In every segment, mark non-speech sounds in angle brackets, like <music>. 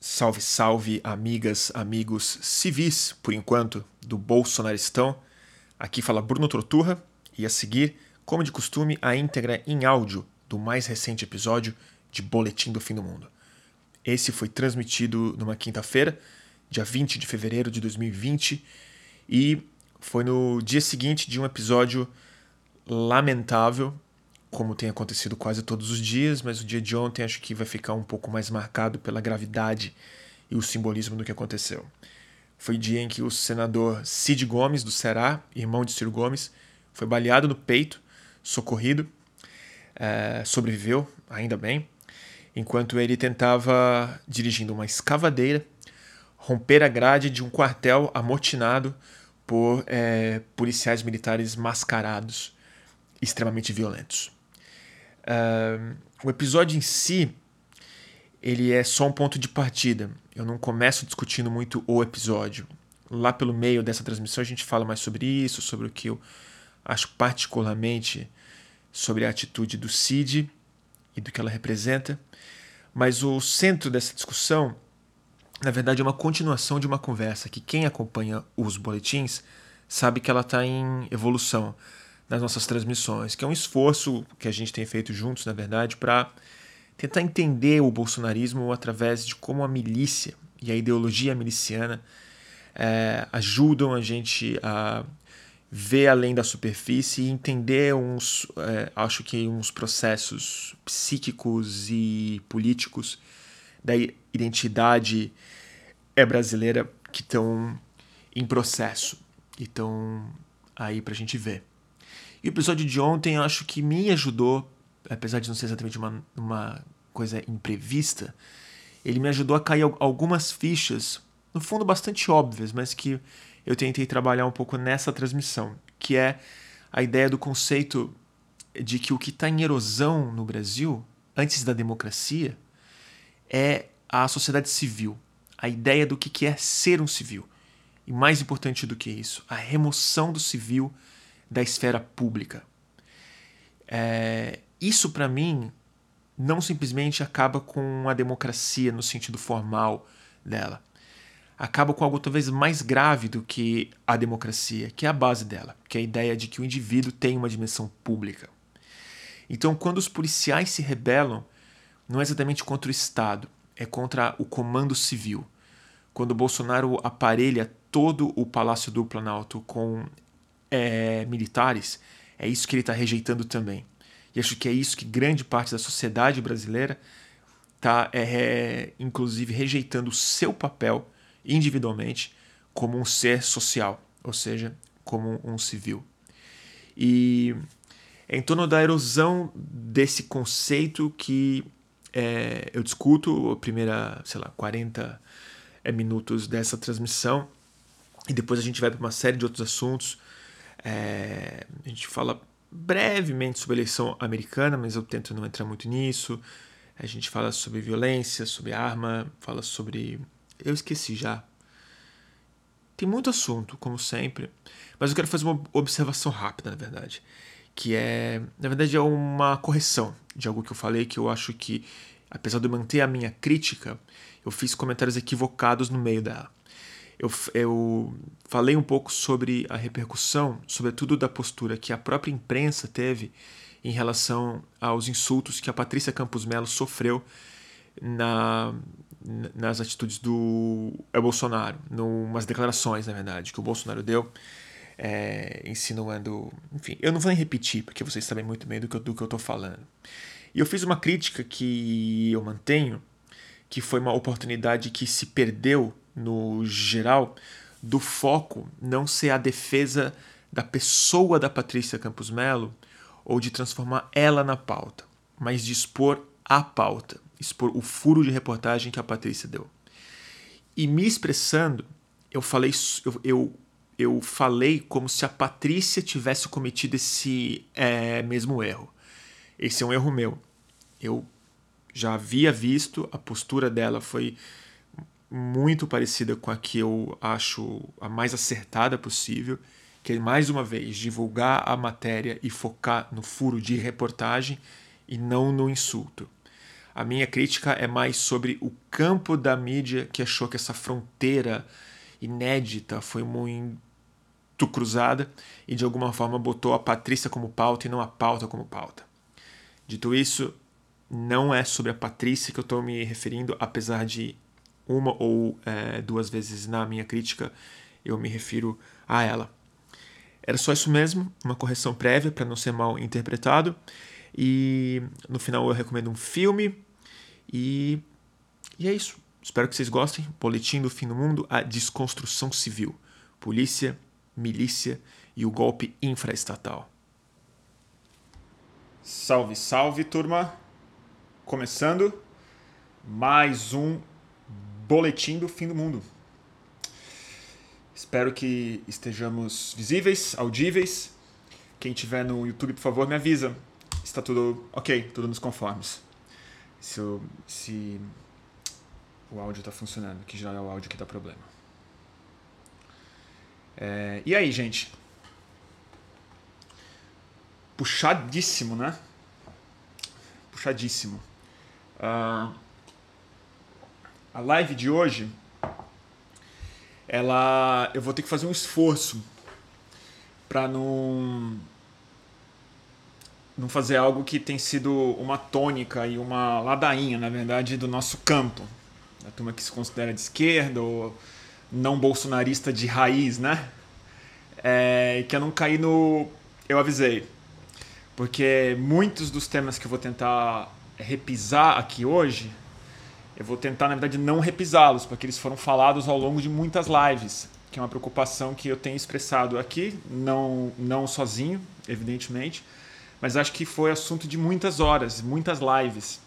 Salve, salve, amigas, amigos civis, por enquanto, do Bolsonaristão. Aqui fala Bruno Troturra e a seguir, como de costume, a íntegra em áudio do mais recente episódio de Boletim do Fim do Mundo. Esse foi transmitido numa quinta-feira, dia 20 de fevereiro de 2020, e foi no dia seguinte de um episódio lamentável como tem acontecido quase todos os dias, mas o dia de ontem acho que vai ficar um pouco mais marcado pela gravidade e o simbolismo do que aconteceu. Foi dia em que o senador Cid Gomes, do Ceará, irmão de Ciro Gomes, foi baleado no peito, socorrido, é, sobreviveu, ainda bem, enquanto ele tentava, dirigindo uma escavadeira, romper a grade de um quartel amotinado por é, policiais militares mascarados extremamente violentos. Uh, o episódio em si, ele é só um ponto de partida. Eu não começo discutindo muito o episódio. Lá pelo meio dessa transmissão a gente fala mais sobre isso, sobre o que eu acho particularmente sobre a atitude do Cid e do que ela representa. Mas o centro dessa discussão, na verdade, é uma continuação de uma conversa que quem acompanha os boletins sabe que ela está em evolução nas nossas transmissões, que é um esforço que a gente tem feito juntos, na verdade, para tentar entender o bolsonarismo através de como a milícia e a ideologia miliciana é, ajudam a gente a ver além da superfície e entender uns, é, acho que uns processos psíquicos e políticos da identidade é brasileira que estão em processo e estão aí para a gente ver. E o episódio de ontem eu acho que me ajudou, apesar de não ser exatamente uma, uma coisa imprevista, ele me ajudou a cair algumas fichas, no fundo bastante óbvias, mas que eu tentei trabalhar um pouco nessa transmissão, que é a ideia do conceito de que o que está em erosão no Brasil, antes da democracia, é a sociedade civil, a ideia do que é ser um civil. E mais importante do que isso, a remoção do civil da esfera pública. É, isso, para mim, não simplesmente acaba com a democracia no sentido formal dela. Acaba com algo talvez mais grave do que a democracia, que é a base dela, que é a ideia de que o indivíduo tem uma dimensão pública. Então, quando os policiais se rebelam, não é exatamente contra o Estado, é contra o comando civil. Quando Bolsonaro aparelha todo o Palácio do Planalto com é, militares, é isso que ele está rejeitando também. E acho que é isso que grande parte da sociedade brasileira está, é, é, inclusive, rejeitando o seu papel individualmente como um ser social, ou seja, como um civil. E é em torno da erosão desse conceito que é, eu discuto a primeira, sei lá, 40 é, minutos dessa transmissão e depois a gente vai para uma série de outros assuntos é, a gente fala brevemente sobre a eleição americana, mas eu tento não entrar muito nisso. A gente fala sobre violência, sobre arma, fala sobre. Eu esqueci já. Tem muito assunto, como sempre, mas eu quero fazer uma observação rápida, na verdade. Que é, na verdade, é uma correção de algo que eu falei que eu acho que, apesar de eu manter a minha crítica, eu fiz comentários equivocados no meio dela eu, eu falei um pouco sobre a repercussão, sobretudo da postura que a própria imprensa teve em relação aos insultos que a Patrícia Campos Melo sofreu na, nas atitudes do Bolsonaro, numas declarações, na verdade, que o Bolsonaro deu, é, insinuando. Enfim, eu não vou nem repetir, porque vocês sabem muito bem do que, eu, do que eu falando. E eu fiz uma crítica que eu mantenho, que foi uma oportunidade que se perdeu no geral, do foco não ser a defesa da pessoa da Patrícia Campos Melo ou de transformar ela na pauta, mas de expor a pauta, expor o furo de reportagem que a Patrícia deu. E me expressando, eu falei, eu, eu, eu falei como se a Patrícia tivesse cometido esse é, mesmo erro. Esse é um erro meu. Eu já havia visto, a postura dela foi muito parecida com a que eu acho a mais acertada possível, que é mais uma vez divulgar a matéria e focar no furo de reportagem e não no insulto. A minha crítica é mais sobre o campo da mídia que achou que essa fronteira inédita foi muito cruzada e de alguma forma botou a Patrícia como pauta e não a pauta como pauta. Dito isso, não é sobre a Patrícia que eu estou me referindo, apesar de uma ou é, duas vezes na minha crítica eu me refiro a ela. Era só isso mesmo, uma correção prévia para não ser mal interpretado. E no final eu recomendo um filme. E, e é isso. Espero que vocês gostem. Boletim do Fim do Mundo: A Desconstrução Civil. Polícia, milícia e o golpe infraestatal. Salve, salve, turma! Começando mais um Boletim do Fim do Mundo. Espero que estejamos visíveis, audíveis. Quem tiver no YouTube, por favor, me avisa. Está tudo ok, tudo nos conformes. Se, eu, se o áudio está funcionando, que já é o áudio que dá problema. É, e aí, gente? Puxadíssimo, né? Puxadíssimo. Uh, a live de hoje ela eu vou ter que fazer um esforço para não não fazer algo que tem sido uma tônica e uma ladainha, na verdade, do nosso campo. A turma que se considera de esquerda ou não bolsonarista de raiz, né? É, que eu não caí no. Eu avisei. Porque muitos dos temas que eu vou tentar repisar aqui hoje eu vou tentar, na verdade, não repisá-los, porque eles foram falados ao longo de muitas lives, que é uma preocupação que eu tenho expressado aqui, não, não sozinho, evidentemente, mas acho que foi assunto de muitas horas, muitas lives,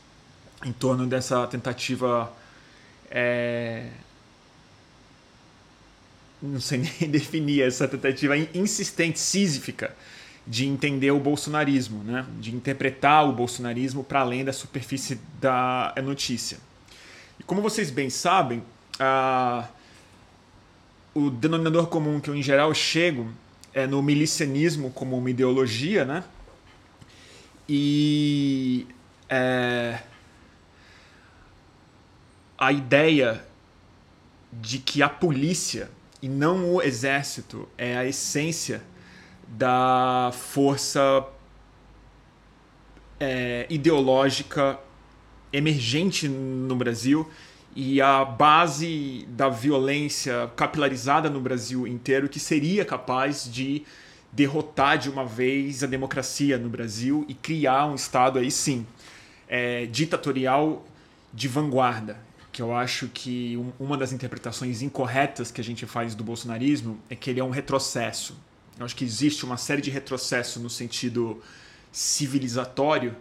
em torno dessa tentativa. É... Não sei <laughs> nem definir essa tentativa insistente, sísfica, de entender o bolsonarismo, né? de interpretar o bolsonarismo para além da superfície da notícia. E como vocês bem sabem, a, o denominador comum que eu em geral chego é no milicianismo como uma ideologia, né? E é, a ideia de que a polícia e não o exército é a essência da força é, ideológica emergente no Brasil e a base da violência capilarizada no Brasil inteiro que seria capaz de derrotar de uma vez a democracia no Brasil e criar um Estado aí sim é, ditatorial de vanguarda. Que eu acho que uma das interpretações incorretas que a gente faz do bolsonarismo é que ele é um retrocesso. Eu acho que existe uma série de retrocessos no sentido civilizatório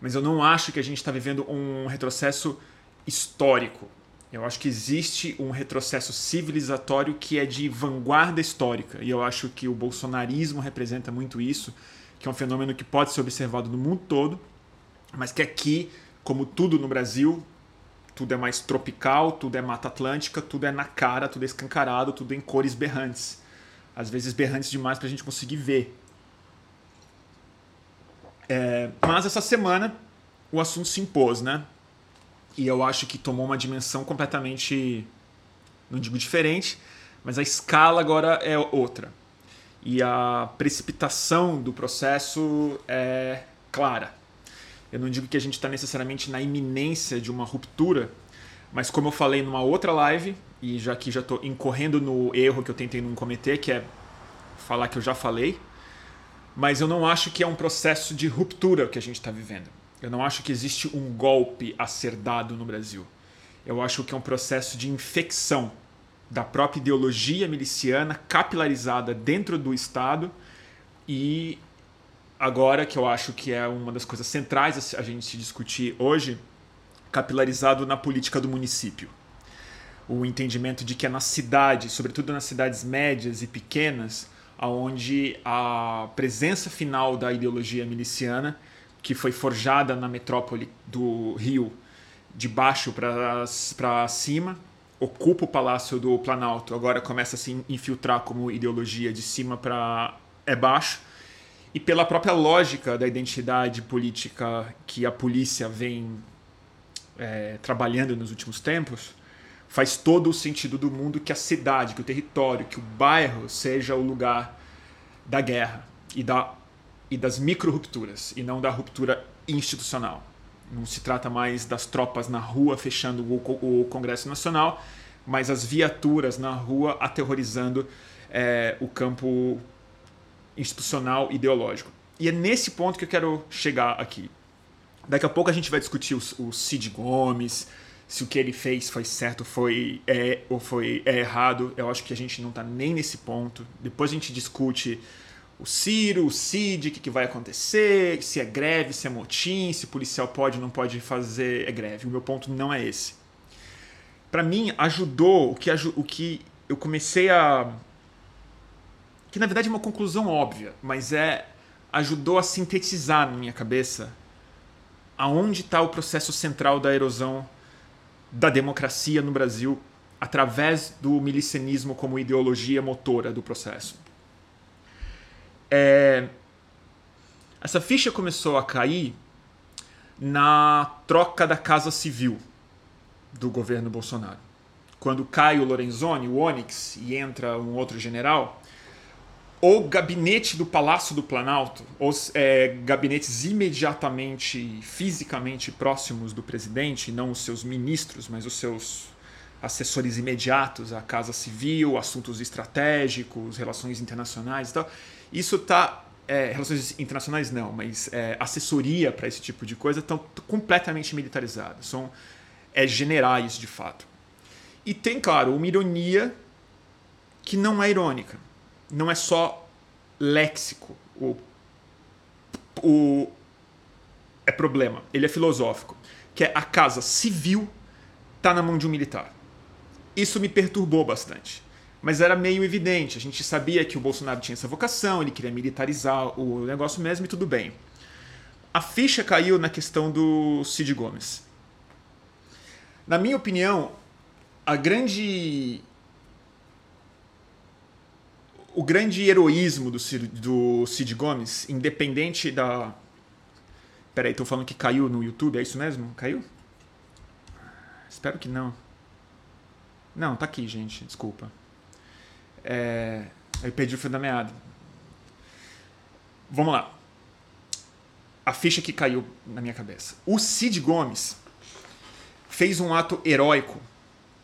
mas eu não acho que a gente está vivendo um retrocesso histórico. Eu acho que existe um retrocesso civilizatório que é de vanguarda histórica. E eu acho que o bolsonarismo representa muito isso, que é um fenômeno que pode ser observado no mundo todo, mas que aqui, como tudo no Brasil, tudo é mais tropical, tudo é Mata Atlântica, tudo é na cara, tudo é escancarado, tudo em cores berrantes. Às vezes berrantes demais para a gente conseguir ver. É, mas essa semana o assunto se impôs, né? E eu acho que tomou uma dimensão completamente, não digo diferente, mas a escala agora é outra. E a precipitação do processo é clara. Eu não digo que a gente está necessariamente na iminência de uma ruptura, mas como eu falei numa outra live, e já que já estou incorrendo no erro que eu tentei não cometer, que é falar que eu já falei, mas eu não acho que é um processo de ruptura que a gente está vivendo. Eu não acho que existe um golpe a ser dado no Brasil. Eu acho que é um processo de infecção da própria ideologia miliciana capilarizada dentro do Estado e agora que eu acho que é uma das coisas centrais a gente discutir hoje, capilarizado na política do município. O entendimento de que é na cidade, sobretudo nas cidades médias e pequenas, onde a presença final da ideologia miliciana, que foi forjada na metrópole do Rio de baixo para cima, ocupa o Palácio do Planalto, agora começa a se infiltrar como ideologia de cima para é baixo, e pela própria lógica da identidade política que a polícia vem é, trabalhando nos últimos tempos, faz todo o sentido do mundo que a cidade, que o território, que o bairro seja o lugar da guerra e, da, e das micro-rupturas, e não da ruptura institucional. Não se trata mais das tropas na rua fechando o, o Congresso Nacional, mas as viaturas na rua aterrorizando é, o campo institucional ideológico. E é nesse ponto que eu quero chegar aqui. Daqui a pouco a gente vai discutir o, o Cid Gomes, se o que ele fez foi certo foi é, ou foi é errado. Eu acho que a gente não está nem nesse ponto. Depois a gente discute o Ciro, o Cid, o que, que, vai acontecer, se é greve, se é motim, se policial pode ou não pode fazer é greve. O meu ponto não é esse. Para mim, ajudou o que, o que eu comecei a. Que na verdade é uma conclusão óbvia, mas é. ajudou a sintetizar na minha cabeça aonde está o processo central da erosão da democracia no Brasil através do milicianismo como ideologia motora do processo. É... Essa ficha começou a cair na troca da Casa Civil do governo Bolsonaro. Quando cai o Lorenzoni, o Onyx, e entra um outro general, o gabinete do Palácio do Planalto, os é, gabinetes imediatamente, fisicamente próximos do presidente, não os seus ministros, mas os seus assessores imediatos, a Casa Civil, assuntos estratégicos, relações internacionais e tal, isso está. É, relações internacionais não, mas é, assessoria para esse tipo de coisa estão completamente militarizadas. São é, generais de fato. E tem, claro, uma ironia que não é irônica não é só léxico o, o é problema, ele é filosófico, que é a casa civil tá na mão de um militar. Isso me perturbou bastante. Mas era meio evidente, a gente sabia que o Bolsonaro tinha essa vocação, ele queria militarizar o negócio mesmo e tudo bem. A ficha caiu na questão do Cid Gomes. Na minha opinião, a grande o grande heroísmo do Cid, do Cid Gomes, independente da. Peraí, tô falando que caiu no YouTube, é isso mesmo? Caiu? Espero que não. Não, tá aqui, gente, desculpa. É... Eu perdi o fio da meada. Vamos lá. A ficha que caiu na minha cabeça. O Cid Gomes fez um ato heróico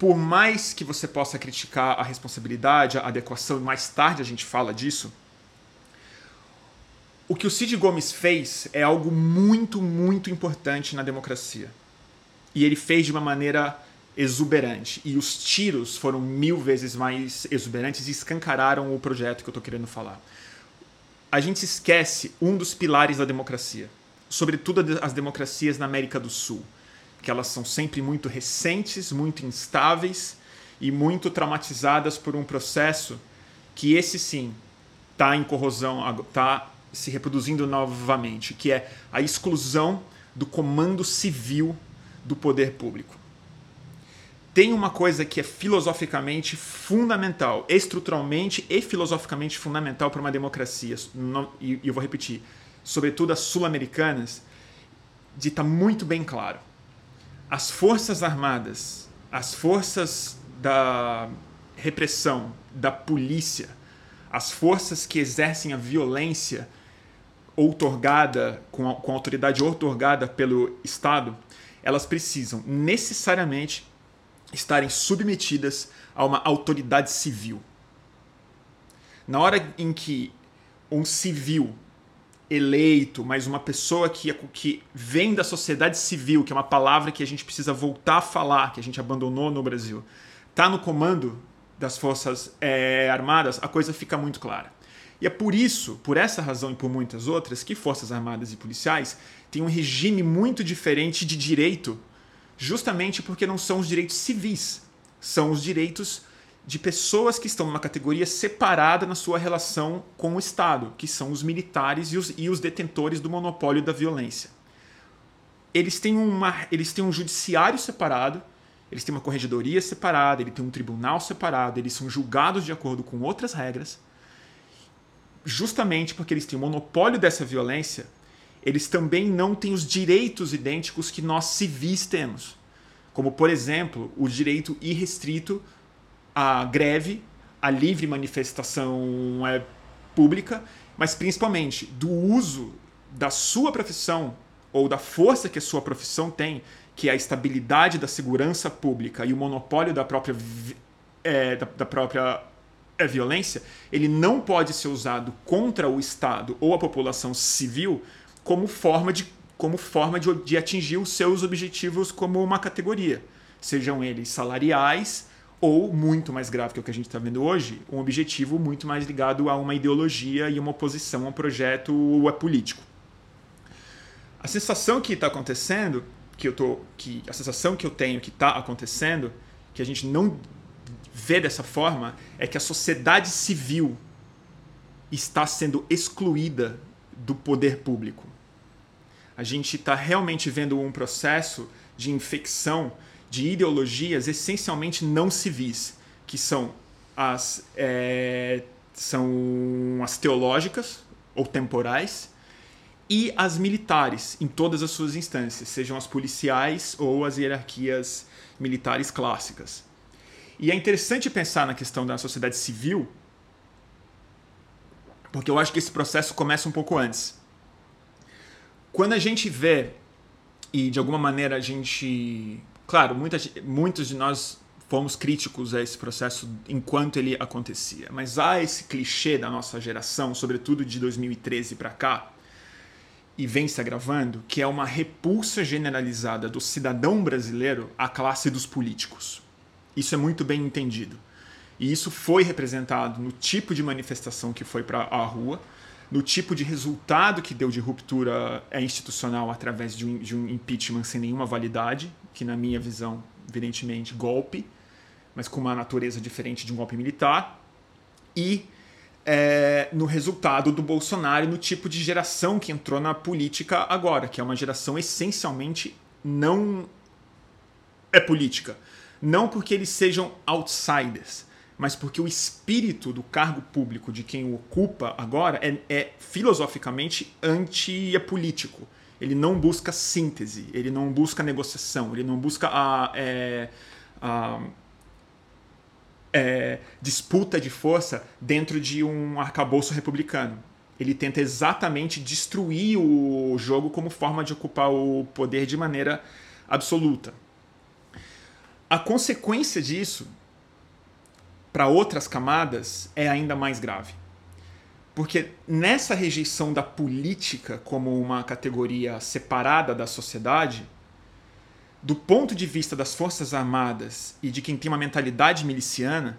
por mais que você possa criticar a responsabilidade, a adequação, mais tarde a gente fala disso, o que o Cid Gomes fez é algo muito, muito importante na democracia. E ele fez de uma maneira exuberante. E os tiros foram mil vezes mais exuberantes e escancararam o projeto que eu estou querendo falar. A gente esquece um dos pilares da democracia, sobretudo as democracias na América do Sul que elas são sempre muito recentes, muito instáveis e muito traumatizadas por um processo que esse sim está em corrosão, está se reproduzindo novamente, que é a exclusão do comando civil do poder público. Tem uma coisa que é filosoficamente fundamental, estruturalmente e filosoficamente fundamental para uma democracia, e eu vou repetir, sobretudo as sul-americanas, de estar tá muito bem claro as forças armadas, as forças da repressão, da polícia, as forças que exercem a violência outorgada, com com a autoridade outorgada pelo Estado, elas precisam necessariamente estarem submetidas a uma autoridade civil. Na hora em que um civil eleito, mas uma pessoa que, que vem da sociedade civil, que é uma palavra que a gente precisa voltar a falar, que a gente abandonou no Brasil, está no comando das Forças é, Armadas, a coisa fica muito clara. E é por isso, por essa razão e por muitas outras, que Forças Armadas e policiais têm um regime muito diferente de direito, justamente porque não são os direitos civis, são os direitos de pessoas que estão numa categoria separada na sua relação com o Estado, que são os militares e os, e os detentores do monopólio da violência. Eles têm, uma, eles têm um judiciário separado, eles têm uma corregedoria separada, ele tem um tribunal separado, eles são julgados de acordo com outras regras. Justamente porque eles têm o monopólio dessa violência, eles também não têm os direitos idênticos que nós civis temos. como, por exemplo, o direito irrestrito à greve, à livre manifestação é, pública, mas principalmente do uso da sua profissão ou da força que a sua profissão tem, que é a estabilidade da segurança pública e o monopólio da própria, é, da, da própria é, violência, ele não pode ser usado contra o Estado ou a população civil como forma de, como forma de, de atingir os seus objetivos como uma categoria, sejam eles salariais ou, muito mais grave que o que a gente está vendo hoje, um objetivo muito mais ligado a uma ideologia e uma oposição a um projeto político. A sensação que está acontecendo, que eu tô, que a sensação que eu tenho que está acontecendo, que a gente não vê dessa forma, é que a sociedade civil está sendo excluída do poder público. A gente está realmente vendo um processo de infecção de ideologias essencialmente não civis, que são as, é, são as teológicas ou temporais e as militares em todas as suas instâncias, sejam as policiais ou as hierarquias militares clássicas. E é interessante pensar na questão da sociedade civil, porque eu acho que esse processo começa um pouco antes. Quando a gente vê, e de alguma maneira a gente. Claro, muita, muitos de nós fomos críticos a esse processo enquanto ele acontecia, mas há esse clichê da nossa geração, sobretudo de 2013 para cá, e vem se agravando, que é uma repulsa generalizada do cidadão brasileiro à classe dos políticos. Isso é muito bem entendido. E isso foi representado no tipo de manifestação que foi para a rua, no tipo de resultado que deu de ruptura institucional através de um, de um impeachment sem nenhuma validade, que, na minha visão, evidentemente, golpe, mas com uma natureza diferente de um golpe militar, e é, no resultado do Bolsonaro no tipo de geração que entrou na política agora, que é uma geração essencialmente não é política. Não porque eles sejam outsiders, mas porque o espírito do cargo público de quem o ocupa agora é, é filosoficamente anti-político. Ele não busca síntese, ele não busca negociação, ele não busca a, é, a é, disputa de força dentro de um arcabouço republicano. Ele tenta exatamente destruir o jogo como forma de ocupar o poder de maneira absoluta. A consequência disso para outras camadas é ainda mais grave. Porque nessa rejeição da política como uma categoria separada da sociedade, do ponto de vista das Forças Armadas e de quem tem uma mentalidade miliciana,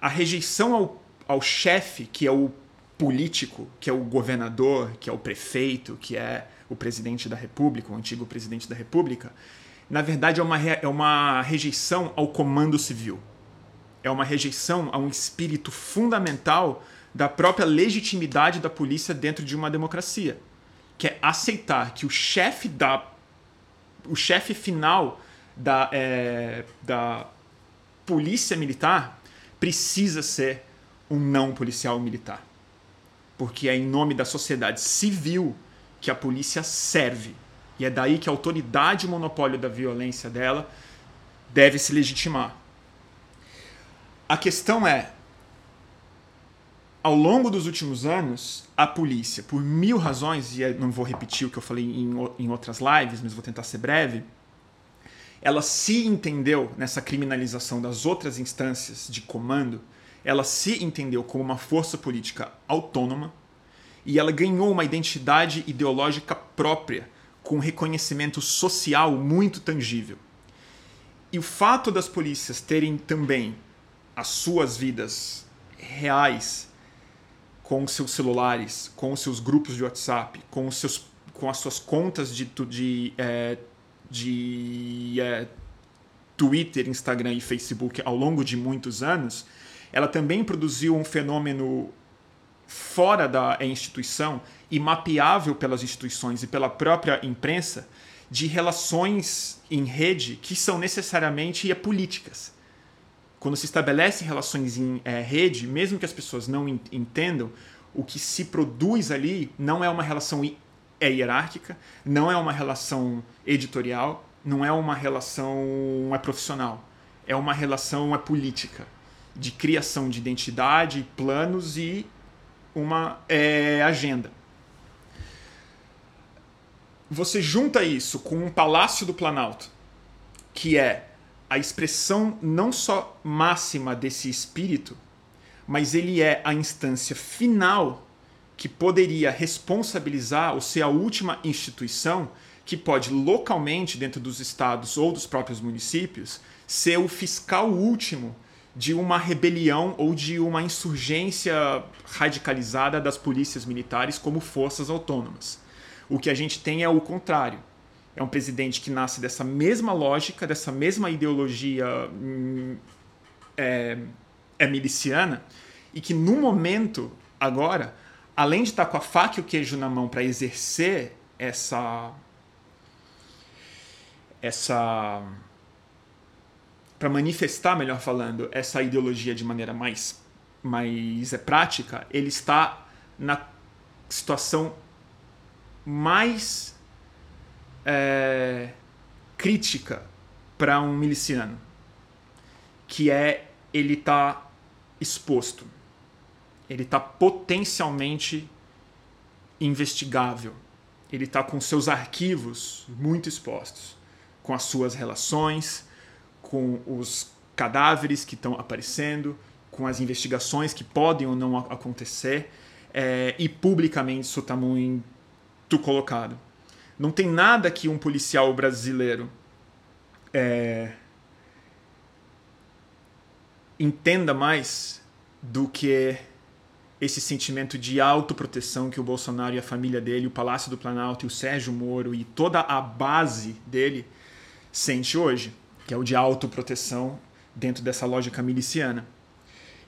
a rejeição ao, ao chefe, que é o político, que é o governador, que é o prefeito, que é o presidente da República, o antigo presidente da República, na verdade é uma, é uma rejeição ao comando civil. É uma rejeição a um espírito fundamental da própria legitimidade da polícia dentro de uma democracia, que é aceitar que o chefe da o chefe final da, é, da polícia militar precisa ser um não policial militar. Porque é em nome da sociedade civil que a polícia serve. E é daí que a autoridade e o monopólio da violência dela deve se legitimar. A questão é: ao longo dos últimos anos, a polícia, por mil razões, e não vou repetir o que eu falei em, em outras lives, mas vou tentar ser breve, ela se entendeu nessa criminalização das outras instâncias de comando, ela se entendeu como uma força política autônoma e ela ganhou uma identidade ideológica própria, com reconhecimento social muito tangível. E o fato das polícias terem também as suas vidas reais com seus celulares, com seus grupos de WhatsApp, com, os seus, com as suas contas de, de, é, de é, Twitter, Instagram e Facebook ao longo de muitos anos, ela também produziu um fenômeno fora da instituição e mapeável pelas instituições e pela própria imprensa de relações em rede que são necessariamente políticas quando se estabelece relações em é, rede, mesmo que as pessoas não entendam, o que se produz ali não é uma relação é hierárquica, não é uma relação editorial, não é uma relação é profissional, é uma relação é política, de criação de identidade, planos e uma é, agenda. Você junta isso com um palácio do Planalto, que é a expressão não só máxima desse espírito, mas ele é a instância final que poderia responsabilizar ou ser a última instituição que pode localmente, dentro dos estados ou dos próprios municípios, ser o fiscal último de uma rebelião ou de uma insurgência radicalizada das polícias militares como forças autônomas. O que a gente tem é o contrário. É um presidente que nasce dessa mesma lógica, dessa mesma ideologia hum, é, é miliciana, e que no momento, agora, além de estar com a faca e o queijo na mão para exercer essa essa para manifestar, melhor falando, essa ideologia de maneira mais mais é prática, ele está na situação mais é, crítica para um miliciano, que é ele está exposto, ele está potencialmente investigável, ele está com seus arquivos muito expostos com as suas relações, com os cadáveres que estão aparecendo, com as investigações que podem ou não acontecer, é, e publicamente isso está muito colocado. Não tem nada que um policial brasileiro é, entenda mais do que esse sentimento de autoproteção que o Bolsonaro e a família dele, o Palácio do Planalto e o Sérgio Moro e toda a base dele sente hoje, que é o de autoproteção dentro dessa lógica miliciana.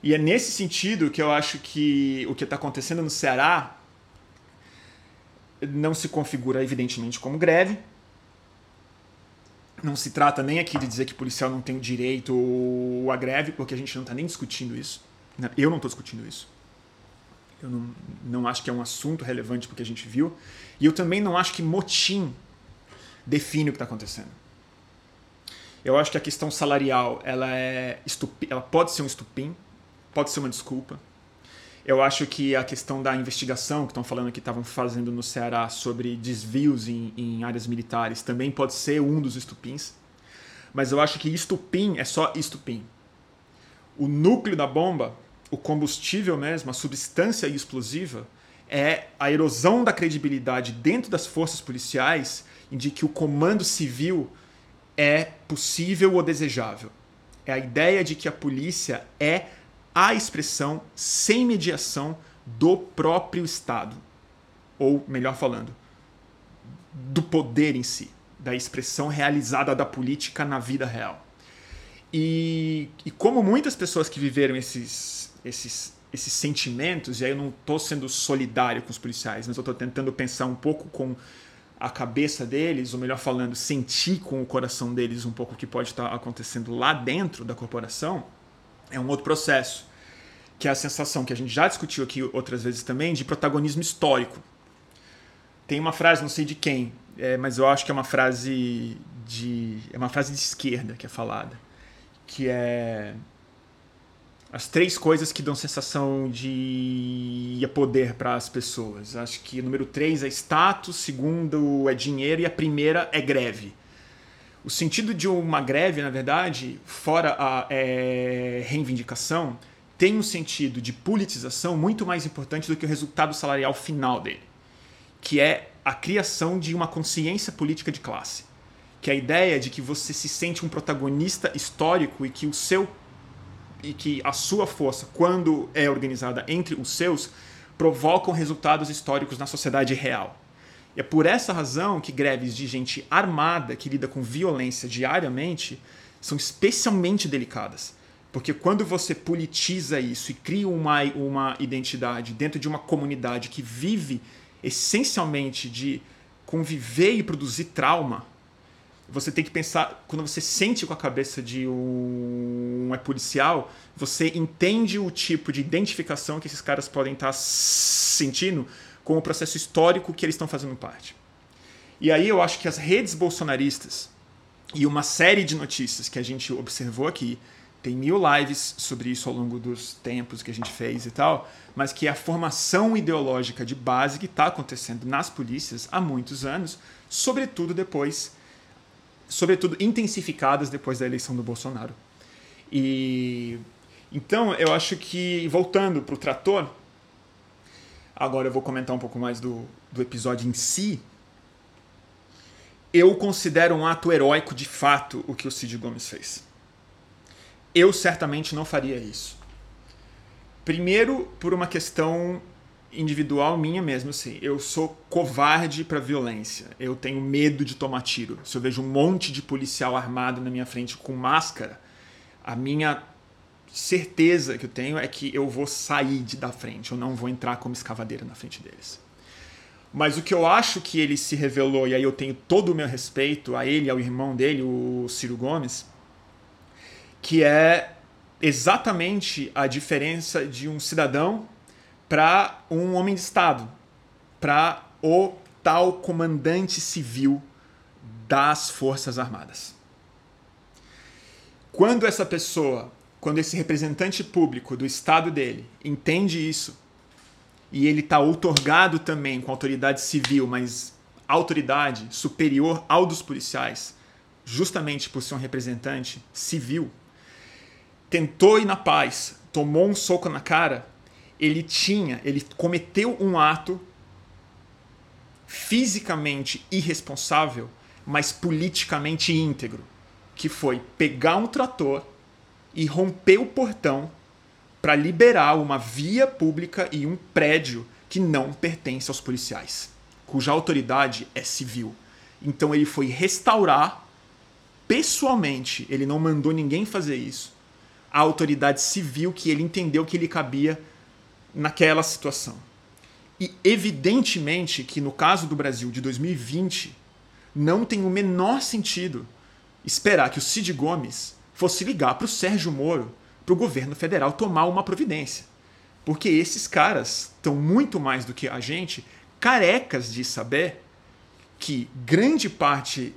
E é nesse sentido que eu acho que o que está acontecendo no Ceará não se configura, evidentemente, como greve. Não se trata nem aqui de dizer que policial não tem direito à greve, porque a gente não está nem discutindo isso. Eu não estou discutindo isso. Eu não, não acho que é um assunto relevante porque a gente viu. E eu também não acho que motim define o que está acontecendo. Eu acho que a questão salarial ela é estupi, ela pode ser um estupim, pode ser uma desculpa. Eu acho que a questão da investigação que estão falando que estavam fazendo no Ceará sobre desvios em, em áreas militares também pode ser um dos estupins. Mas eu acho que estupim é só estupim. O núcleo da bomba, o combustível mesmo, a substância explosiva, é a erosão da credibilidade dentro das forças policiais de que o comando civil é possível ou desejável. É a ideia de que a polícia é a expressão sem mediação do próprio Estado. Ou, melhor falando, do poder em si, da expressão realizada da política na vida real. E, e como muitas pessoas que viveram esses, esses, esses sentimentos, e aí eu não estou sendo solidário com os policiais, mas eu estou tentando pensar um pouco com a cabeça deles, ou melhor falando, sentir com o coração deles um pouco o que pode estar acontecendo lá dentro da corporação, é um outro processo. Que é a sensação que a gente já discutiu aqui outras vezes também, de protagonismo histórico. Tem uma frase, não sei de quem, é, mas eu acho que é uma frase de. é uma frase de esquerda que é falada. Que é as três coisas que dão sensação de poder para as pessoas. Acho que o número três é status, segundo é dinheiro e a primeira é greve. O sentido de uma greve, na verdade, fora a é, reivindicação, tem um sentido de politização muito mais importante do que o resultado salarial final dele, que é a criação de uma consciência política de classe. Que é a ideia de que você se sente um protagonista histórico e que o seu e que a sua força, quando é organizada entre os seus, provocam resultados históricos na sociedade real. E é por essa razão que greves de gente armada que lida com violência diariamente são especialmente delicadas. Porque quando você politiza isso e cria uma, uma identidade dentro de uma comunidade que vive essencialmente de conviver e produzir trauma, você tem que pensar, quando você sente com a cabeça de um, é policial, você entende o tipo de identificação que esses caras podem estar sentindo com o processo histórico que eles estão fazendo parte. E aí eu acho que as redes bolsonaristas E uma série de notícias que a gente observou aqui, tem mil lives sobre isso ao longo dos tempos que a gente fez e tal, mas que a formação ideológica de base que está acontecendo nas polícias há muitos anos, sobretudo depois, sobretudo intensificadas depois da eleição do Bolsonaro. E então eu acho que voltando para o trator, agora eu vou comentar um pouco mais do, do episódio em si. Eu considero um ato heróico de fato o que o Cid Gomes fez. Eu certamente não faria isso. Primeiro, por uma questão individual minha mesmo, assim. Eu sou covarde para violência. Eu tenho medo de tomar tiro. Se eu vejo um monte de policial armado na minha frente com máscara, a minha certeza que eu tenho é que eu vou sair de, da frente. Eu não vou entrar como escavadeira na frente deles. Mas o que eu acho que ele se revelou, e aí eu tenho todo o meu respeito a ele, ao irmão dele, o Ciro Gomes, que é exatamente a diferença de um cidadão para um homem de Estado, para o tal comandante civil das Forças Armadas. Quando essa pessoa, quando esse representante público do Estado dele entende isso, e ele está outorgado também com autoridade civil, mas autoridade superior ao dos policiais, justamente por ser um representante civil, tentou ir na paz, tomou um soco na cara, ele tinha, ele cometeu um ato fisicamente irresponsável, mas politicamente íntegro, que foi pegar um trator e romper o portão para liberar uma via pública e um prédio que não pertence aos policiais, cuja autoridade é civil. Então ele foi restaurar pessoalmente, ele não mandou ninguém fazer isso a autoridade civil que ele entendeu que ele cabia naquela situação. E evidentemente que no caso do Brasil de 2020, não tem o menor sentido esperar que o Cid Gomes fosse ligar para o Sérgio Moro, para o governo federal tomar uma providência. Porque esses caras estão muito mais do que a gente carecas de saber que grande parte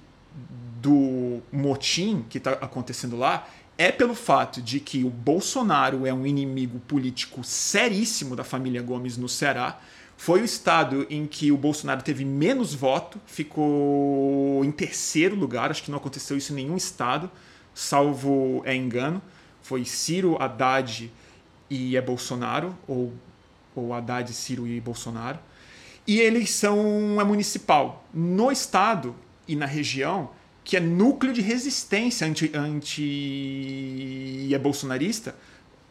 do motim que está acontecendo lá é pelo fato de que o Bolsonaro é um inimigo político seríssimo da família Gomes no Ceará. Foi o estado em que o Bolsonaro teve menos voto, ficou em terceiro lugar, acho que não aconteceu isso em nenhum estado, salvo é engano. Foi Ciro, Haddad e é Bolsonaro, ou, ou Haddad, Ciro e Bolsonaro. E eleição é municipal. No estado e na região, que é núcleo de resistência anti, anti é bolsonarista,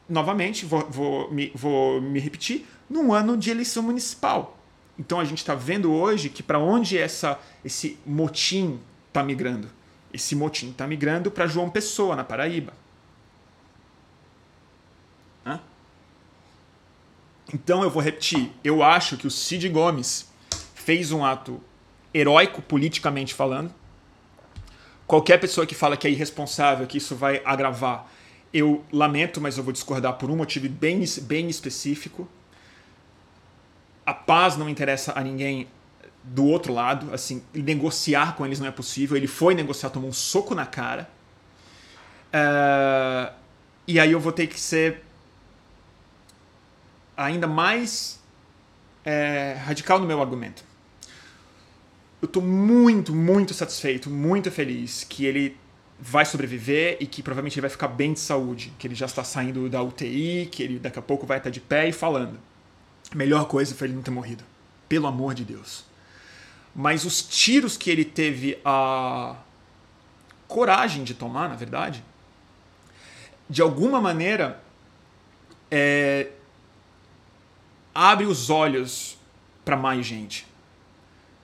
novamente, vou, vou, me, vou me repetir, num ano de eleição municipal. Então a gente está vendo hoje que para onde essa, esse motim está migrando? Esse motim está migrando para João Pessoa, na Paraíba. Hã? Então eu vou repetir. Eu acho que o Cid Gomes fez um ato heróico, politicamente falando, Qualquer pessoa que fala que é irresponsável, que isso vai agravar, eu lamento, mas eu vou discordar por um motivo bem, bem específico. A paz não interessa a ninguém do outro lado, assim, negociar com eles não é possível. Ele foi negociar, tomou um soco na cara. Uh, e aí eu vou ter que ser ainda mais é, radical no meu argumento eu tô muito, muito satisfeito, muito feliz que ele vai sobreviver e que provavelmente ele vai ficar bem de saúde, que ele já está saindo da UTI, que ele daqui a pouco vai estar de pé e falando. Melhor coisa foi ele não ter morrido. Pelo amor de Deus. Mas os tiros que ele teve a coragem de tomar, na verdade, de alguma maneira é, abre os olhos para mais gente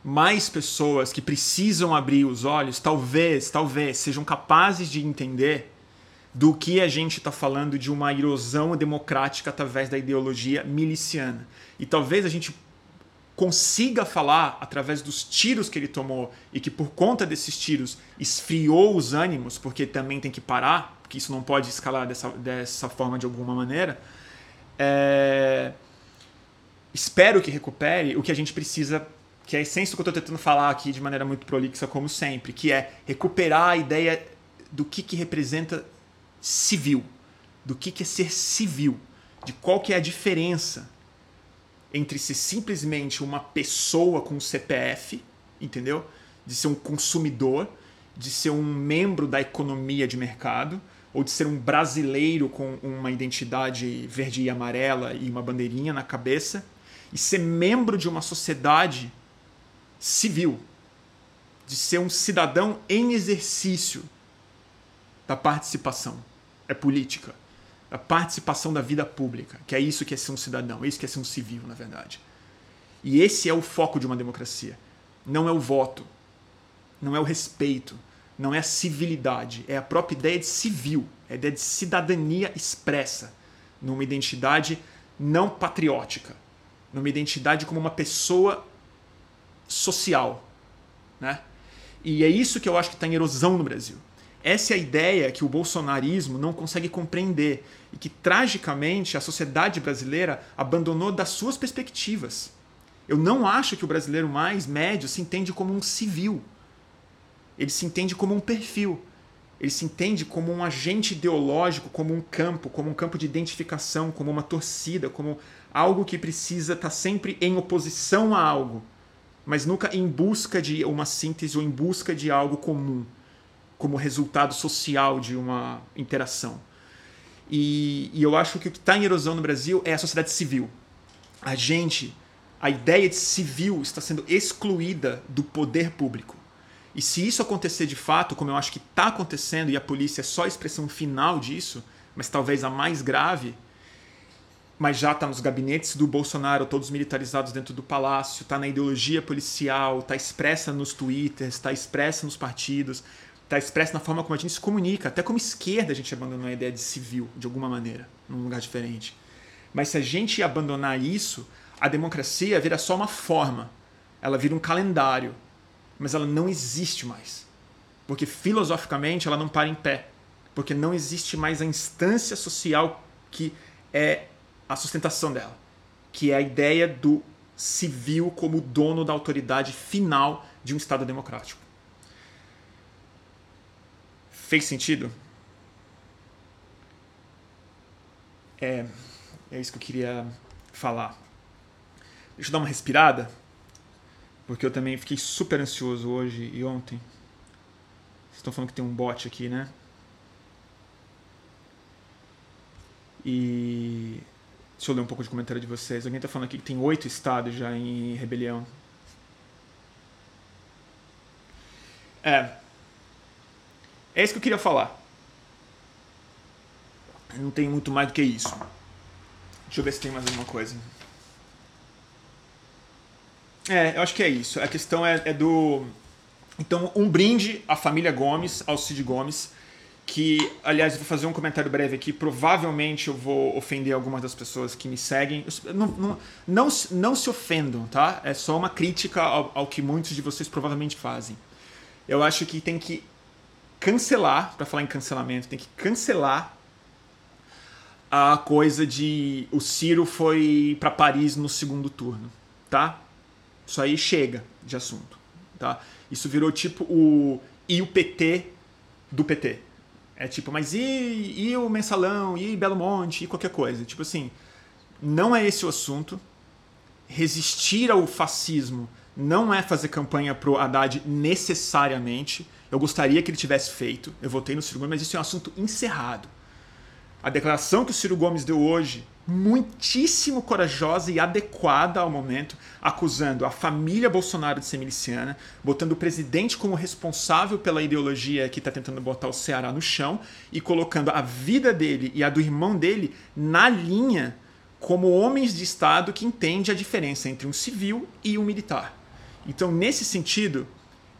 mais pessoas que precisam abrir os olhos, talvez, talvez, sejam capazes de entender do que a gente está falando de uma erosão democrática através da ideologia miliciana. E talvez a gente consiga falar através dos tiros que ele tomou e que por conta desses tiros esfriou os ânimos, porque também tem que parar, porque isso não pode escalar dessa, dessa forma de alguma maneira. É... Espero que recupere o que a gente precisa que é a essência do que eu estou tentando falar aqui de maneira muito prolixa, como sempre, que é recuperar a ideia do que, que representa civil, do que, que é ser civil, de qual que é a diferença entre ser simplesmente uma pessoa com CPF, entendeu? De ser um consumidor, de ser um membro da economia de mercado, ou de ser um brasileiro com uma identidade verde e amarela e uma bandeirinha na cabeça, e ser membro de uma sociedade civil, de ser um cidadão em exercício da participação. É política. A participação da vida pública, que é isso que é ser um cidadão, é isso que é ser um civil, na verdade. E esse é o foco de uma democracia. Não é o voto, não é o respeito, não é a civilidade, é a própria ideia de civil, é a ideia de cidadania expressa, numa identidade não patriótica, numa identidade como uma pessoa social. Né? E é isso que eu acho que está em erosão no Brasil. Essa é a ideia que o bolsonarismo não consegue compreender e que, tragicamente, a sociedade brasileira abandonou das suas perspectivas. Eu não acho que o brasileiro mais médio se entende como um civil. Ele se entende como um perfil. Ele se entende como um agente ideológico, como um campo, como um campo de identificação, como uma torcida, como algo que precisa estar sempre em oposição a algo, mas nunca em busca de uma síntese ou em busca de algo comum como resultado social de uma interação. E, e eu acho que o que está em erosão no Brasil é a sociedade civil. A gente, a ideia de civil está sendo excluída do poder público. E se isso acontecer de fato, como eu acho que está acontecendo, e a polícia é só a expressão final disso, mas talvez a mais grave, mas já está nos gabinetes do Bolsonaro, todos militarizados dentro do palácio, está na ideologia policial, está expressa nos twitters, está expressa nos partidos, está expresso na forma como a gente se comunica. Até como esquerda a gente abandonou a ideia de civil, de alguma maneira, num lugar diferente. Mas se a gente abandonar isso, a democracia vira só uma forma. Ela vira um calendário. Mas ela não existe mais. Porque filosoficamente ela não para em pé. Porque não existe mais a instância social que é a sustentação dela. Que é a ideia do civil como dono da autoridade final de um Estado democrático. Fez sentido? É, é isso que eu queria falar. Deixa eu dar uma respirada, porque eu também fiquei super ansioso hoje e ontem. Vocês estão falando que tem um bot aqui, né? E deixa eu ler um pouco de comentário de vocês. Alguém está falando aqui que tem oito estados já em rebelião. É, é isso que eu queria falar. Não tem muito mais do que isso. Deixa eu ver se tem mais alguma coisa. É, eu acho que é isso. A questão é, é do. Então, um brinde à família Gomes, ao Cid Gomes, que, aliás, vou fazer um comentário breve aqui. Provavelmente eu vou ofender algumas das pessoas que me seguem. Não, não, não, não se ofendam, tá? É só uma crítica ao, ao que muitos de vocês provavelmente fazem. Eu acho que tem que cancelar, para falar em cancelamento, tem que cancelar a coisa de o Ciro foi para Paris no segundo turno, tá? Isso aí chega de assunto, tá? Isso virou tipo o e o PT do PT. É tipo, mas e, e o Mensalão, e Belo Monte, e qualquer coisa. Tipo assim, não é esse o assunto. Resistir ao fascismo não é fazer campanha pro Haddad necessariamente. Eu gostaria que ele tivesse feito. Eu votei no Ciro Gomes, mas isso é um assunto encerrado. A declaração que o Ciro Gomes deu hoje, muitíssimo corajosa e adequada ao momento, acusando a família Bolsonaro de ser miliciana, botando o presidente como responsável pela ideologia que está tentando botar o Ceará no chão e colocando a vida dele e a do irmão dele na linha como homens de Estado que entende a diferença entre um civil e um militar. Então, nesse sentido,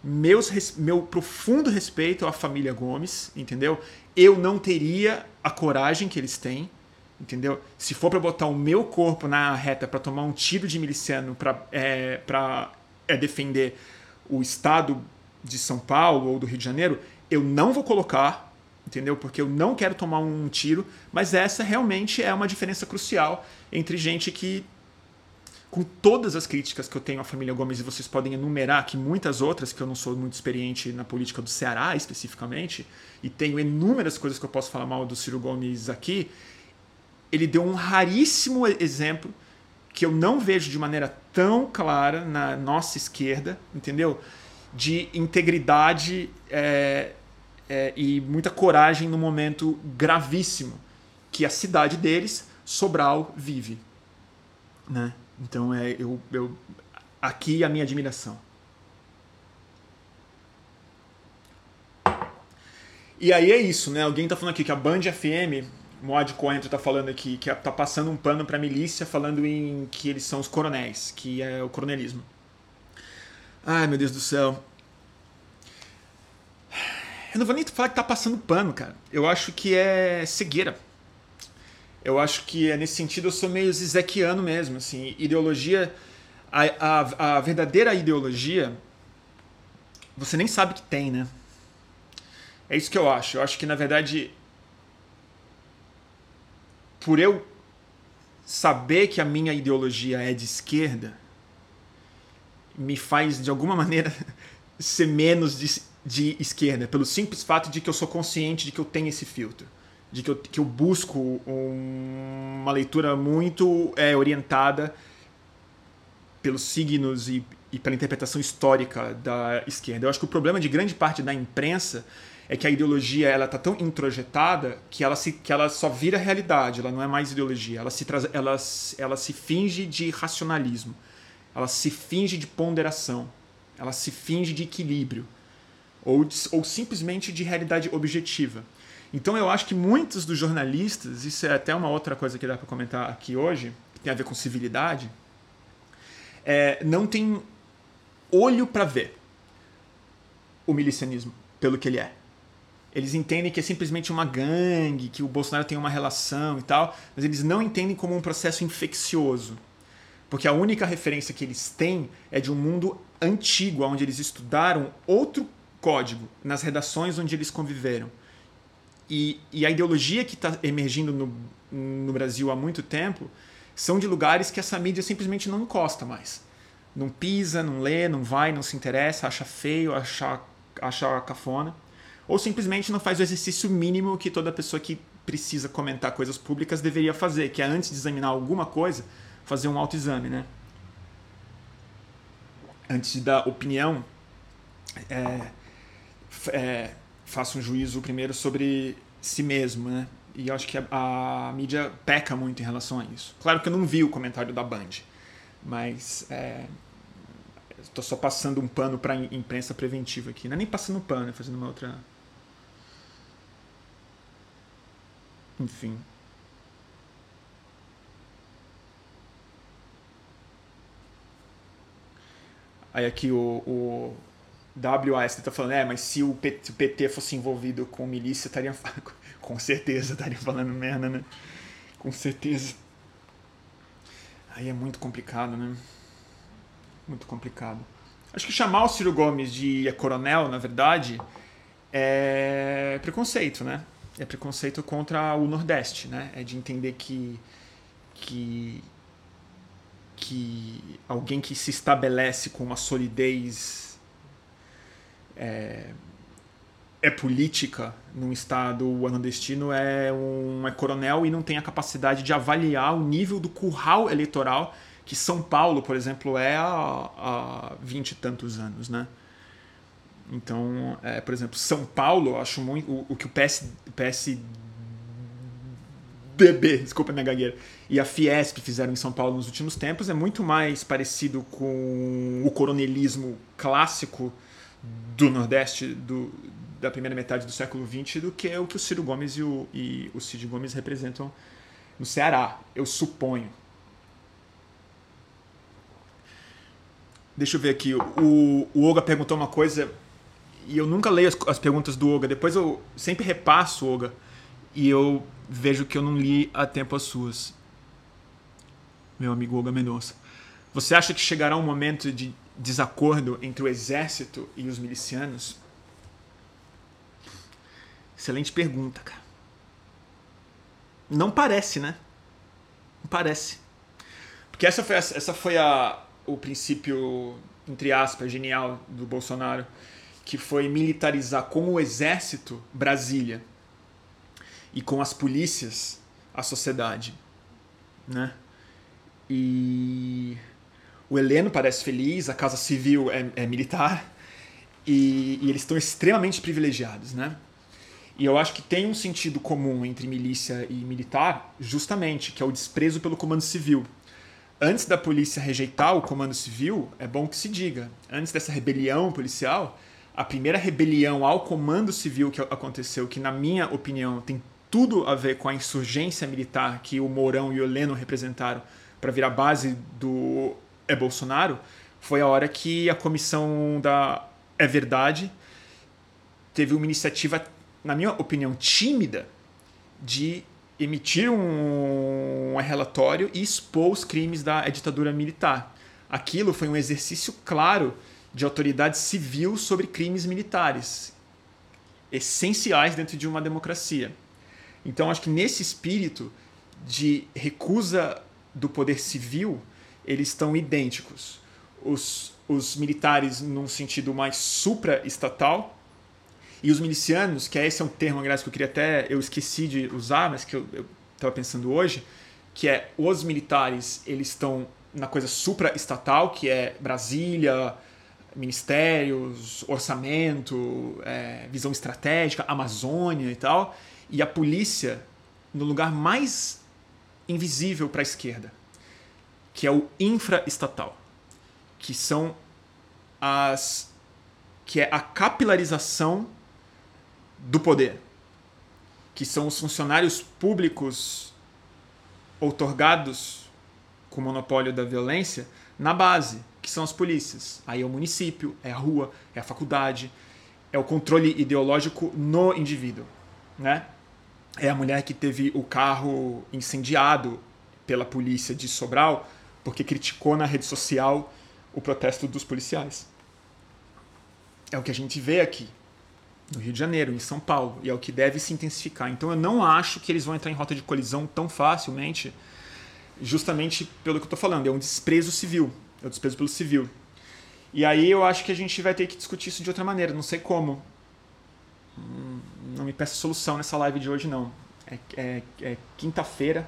meus, meu profundo respeito à família Gomes, entendeu? Eu não teria a coragem que eles têm, entendeu? Se for para botar o meu corpo na reta para tomar um tiro de miliciano para é, é, defender o estado de São Paulo ou do Rio de Janeiro, eu não vou colocar, entendeu? Porque eu não quero tomar um tiro, mas essa realmente é uma diferença crucial entre gente que com todas as críticas que eu tenho à família Gomes, e vocês podem enumerar aqui muitas outras, que eu não sou muito experiente na política do Ceará especificamente, e tenho inúmeras coisas que eu posso falar mal do Ciro Gomes aqui, ele deu um raríssimo exemplo que eu não vejo de maneira tão clara na nossa esquerda, entendeu? De integridade é, é, e muita coragem no momento gravíssimo que a cidade deles, Sobral, vive. Né? Então é eu, eu aqui a minha admiração. E aí é isso, né? Alguém tá falando aqui que a Band FM, Moad Coentro tá falando aqui, que tá passando um pano pra milícia, falando em que eles são os coronéis, que é o coronelismo. Ai, meu Deus do céu. Eu não vou nem falar que tá passando pano, cara. Eu acho que é cegueira. Eu acho que é nesse sentido eu sou meio zizequiano mesmo, assim, ideologia a, a, a verdadeira ideologia você nem sabe que tem, né? É isso que eu acho. Eu acho que na verdade por eu saber que a minha ideologia é de esquerda me faz de alguma maneira <laughs> ser menos de, de esquerda, pelo simples fato de que eu sou consciente de que eu tenho esse filtro de que eu, que eu busco um, uma leitura muito é, orientada pelos signos e, e pela interpretação histórica da esquerda. Eu acho que o problema de grande parte da imprensa é que a ideologia ela está tão introjetada que ela, se, que ela só vira realidade, ela não é mais ideologia, ela se, traz, ela, ela se finge de racionalismo, ela se finge de ponderação, ela se finge de equilíbrio, ou, ou simplesmente de realidade objetiva. Então eu acho que muitos dos jornalistas, isso é até uma outra coisa que dá para comentar aqui hoje, que tem a ver com civilidade, é, não tem olho para ver o milicianismo pelo que ele é. Eles entendem que é simplesmente uma gangue, que o Bolsonaro tem uma relação e tal, mas eles não entendem como um processo infeccioso. Porque a única referência que eles têm é de um mundo antigo, onde eles estudaram outro código nas redações onde eles conviveram. E, e a ideologia que está emergindo no, no Brasil há muito tempo são de lugares que essa mídia simplesmente não encosta mais. Não pisa, não lê, não vai, não se interessa, acha feio, acha, acha cafona. Ou simplesmente não faz o exercício mínimo que toda pessoa que precisa comentar coisas públicas deveria fazer, que é antes de examinar alguma coisa, fazer um autoexame, né? Antes de dar opinião, é, é, faça um juízo primeiro sobre si mesmo, né? E acho que a, a, mídia peca muito em relação a isso. Claro que eu não vi o comentário da Band, mas é, estou só passando um pano para imprensa preventiva aqui. Não é nem passando pano, é fazendo uma outra. Enfim. Aí aqui o, o WAS está falando, é, mas se o, PT, fosse envolvido com milícia, estaria. <laughs> Com certeza estaria falando merda, né? Com certeza. Aí é muito complicado, né? Muito complicado. Acho que chamar o Ciro Gomes de coronel, na verdade, é preconceito, né? É preconceito contra o Nordeste, né? É de entender que. que que alguém que se estabelece com uma solidez é, é política num estado nordestino é um é coronel e não tem a capacidade de avaliar o nível do curral eleitoral que São Paulo, por exemplo, é há vinte e tantos anos, né? Então, é, por exemplo, São Paulo, eu acho muito o, o que o PS, PSDB, desculpa minha gagueira, e a Fiesp fizeram em São Paulo nos últimos tempos é muito mais parecido com o coronelismo clássico do Nordeste do, da primeira metade do século XX do que o que o Ciro Gomes e o, e o Cid Gomes representam no Ceará, eu suponho. Deixa eu ver aqui. O, o Oga perguntou uma coisa e eu nunca leio as, as perguntas do Oga. Depois eu sempre repasso, Oga, e eu vejo que eu não li a tempo as suas. Meu amigo Oga Mendonça. Você acha que chegará um momento de desacordo entre o exército e os milicianos? Excelente pergunta, cara. Não parece, né? Não parece. Porque essa foi, essa foi a, o princípio, entre aspas, genial do Bolsonaro, que foi militarizar com o exército Brasília e com as polícias a sociedade, né? E o Heleno parece feliz, a Casa Civil é, é militar e, e eles estão extremamente privilegiados, né? E eu acho que tem um sentido comum entre milícia e militar, justamente, que é o desprezo pelo comando civil. Antes da polícia rejeitar o comando civil, é bom que se diga, antes dessa rebelião policial, a primeira rebelião ao comando civil que aconteceu, que na minha opinião tem tudo a ver com a insurgência militar que o Mourão e o Heleno representaram para virar base do é Bolsonaro, foi a hora que a comissão da É Verdade teve uma iniciativa na minha opinião, tímida de emitir um, relatório e expor os crimes da ditadura militar. Aquilo foi um exercício claro de autoridade civil sobre crimes militares, essenciais dentro de uma democracia. Então, acho que nesse espírito de recusa do poder civil, eles estão idênticos. Os, os militares, num sentido mais supra-estatal, e os milicianos, que esse é um termo, aliás, que eu queria até, eu esqueci de usar, mas que eu estava pensando hoje, que é os militares, eles estão na coisa supra-estatal, que é Brasília, ministérios, orçamento, é, visão estratégica, Amazônia e tal, e a polícia no lugar mais invisível para a esquerda, que é o infraestatal, que são as que é a capilarização do poder, que são os funcionários públicos outorgados com o monopólio da violência na base, que são as polícias. Aí é o município, é a rua, é a faculdade, é o controle ideológico no indivíduo, né? É a mulher que teve o carro incendiado pela polícia de Sobral porque criticou na rede social o protesto dos policiais. É o que a gente vê aqui no Rio de Janeiro, em São Paulo, e é o que deve se intensificar. Então eu não acho que eles vão entrar em rota de colisão tão facilmente, justamente pelo que eu estou falando, é um desprezo civil, é um desprezo pelo civil. E aí eu acho que a gente vai ter que discutir isso de outra maneira, não sei como. Hum, não me peça solução nessa live de hoje, não. É, é, é quinta-feira,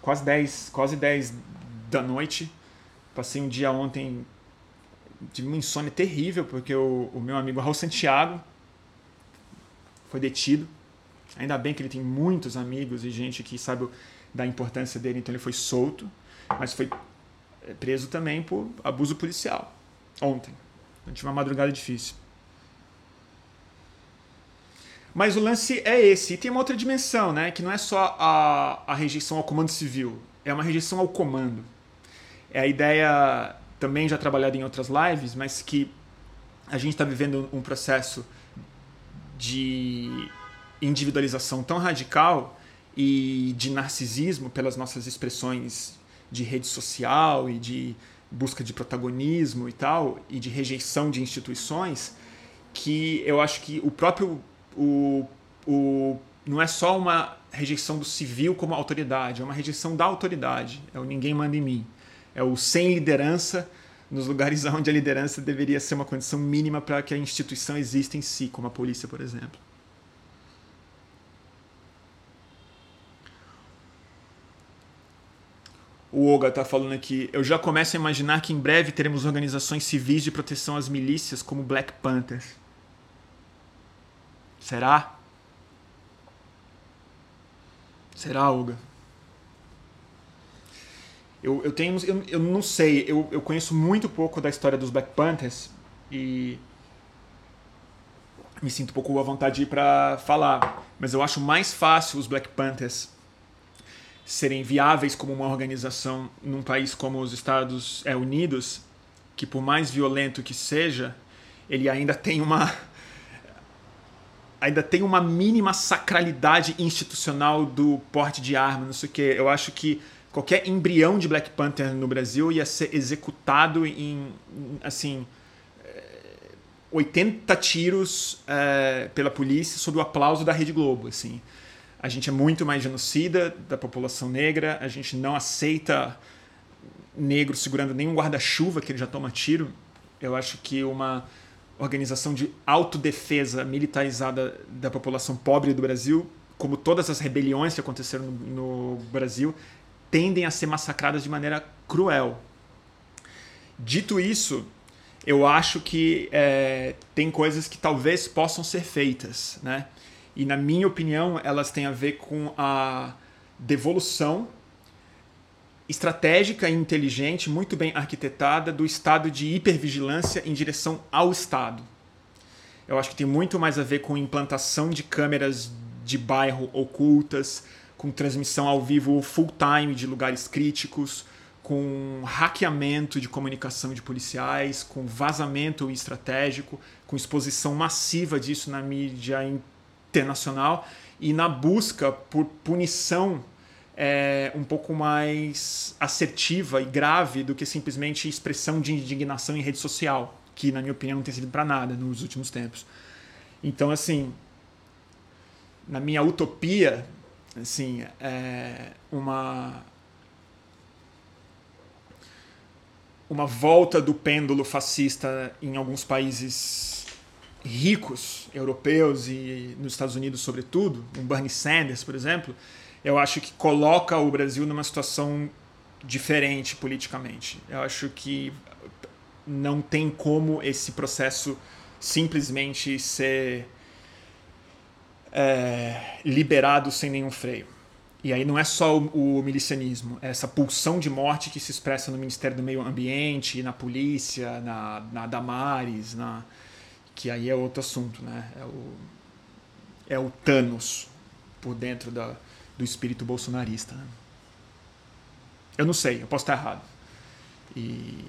quase 10, quase 10 da noite. Passei um dia ontem, tive uma insônia terrível, porque o, o meu amigo Raul Santiago, foi detido. Ainda bem que ele tem muitos amigos e gente que sabe da importância dele, então ele foi solto, mas foi preso também por abuso policial ontem. Eu tive uma madrugada difícil. Mas o lance é esse. E tem uma outra dimensão, né? Que não é só a, a rejeição ao comando civil, é uma rejeição ao comando. É a ideia, também já trabalhada em outras lives, mas que a gente está vivendo um processo de individualização tão radical e de narcisismo pelas nossas expressões de rede social e de busca de protagonismo e tal, e de rejeição de instituições, que eu acho que o próprio. O, o, não é só uma rejeição do civil como autoridade, é uma rejeição da autoridade. É o ninguém manda em mim. É o sem liderança nos lugares <laughs> onde a liderança deveria ser uma condição mínima para que a instituição exista em si, como a polícia, por exemplo. O Oga está falando aqui. Eu já começo a imaginar que em breve teremos organizações civis de proteção às milícias, como Black Panthers. Será? Será, Oga? Eu, eu tenho. Eu, eu não sei, eu, eu conheço muito pouco da história dos Black Panthers e me sinto um pouco à vontade para falar. Mas eu acho mais fácil os Black Panthers serem viáveis como uma organização num país como os Estados é, Unidos, que por mais violento que seja, ele ainda tem uma <laughs> ainda tem uma mínima sacralidade institucional do porte de arma, não sei o que. Eu acho que qualquer embrião de Black Panther no Brasil ia ser executado em, assim, 80 eh, tiros é, pela polícia sob o aplauso da Rede Globo, assim. A gente é muito mais genocida da população negra, a gente não aceita negro segurando nenhum guarda-chuva que ele já toma tiro. Eu acho que uma organização de autodefesa militarizada da população pobre do Brasil, como todas as rebeliões que aconteceram no, no Brasil, tendem a ser massacradas de maneira cruel. Dito isso, eu acho que é, tem coisas que talvez possam ser feitas, né? E na minha opinião, elas têm a ver com a devolução estratégica e inteligente, muito bem arquitetada, do estado de hipervigilância em direção ao Estado. Eu acho que tem muito mais a ver com implantação de câmeras de bairro ocultas, com transmissão ao vivo full time de lugares críticos, com hackeamento de comunicação de policiais, com vazamento estratégico, com exposição massiva disso na mídia internacional e na busca por punição é, um pouco mais assertiva e grave do que simplesmente expressão de indignação em rede social, que, na minha opinião, não tem servido para nada nos últimos tempos. Então, assim, na minha utopia, assim, é uma uma volta do pêndulo fascista em alguns países ricos, europeus e nos Estados Unidos, sobretudo, um Bernie Sanders, por exemplo, eu acho que coloca o Brasil numa situação diferente politicamente. Eu acho que não tem como esse processo simplesmente ser é, liberado sem nenhum freio. E aí não é só o, o, milicianismo, é essa pulsão de morte que se expressa no Ministério do Meio Ambiente, na polícia, na, na Damares, na, que aí é outro assunto, né? É o, é o Thanos por dentro da, do espírito bolsonarista. Né? Eu não sei, eu posso estar errado. E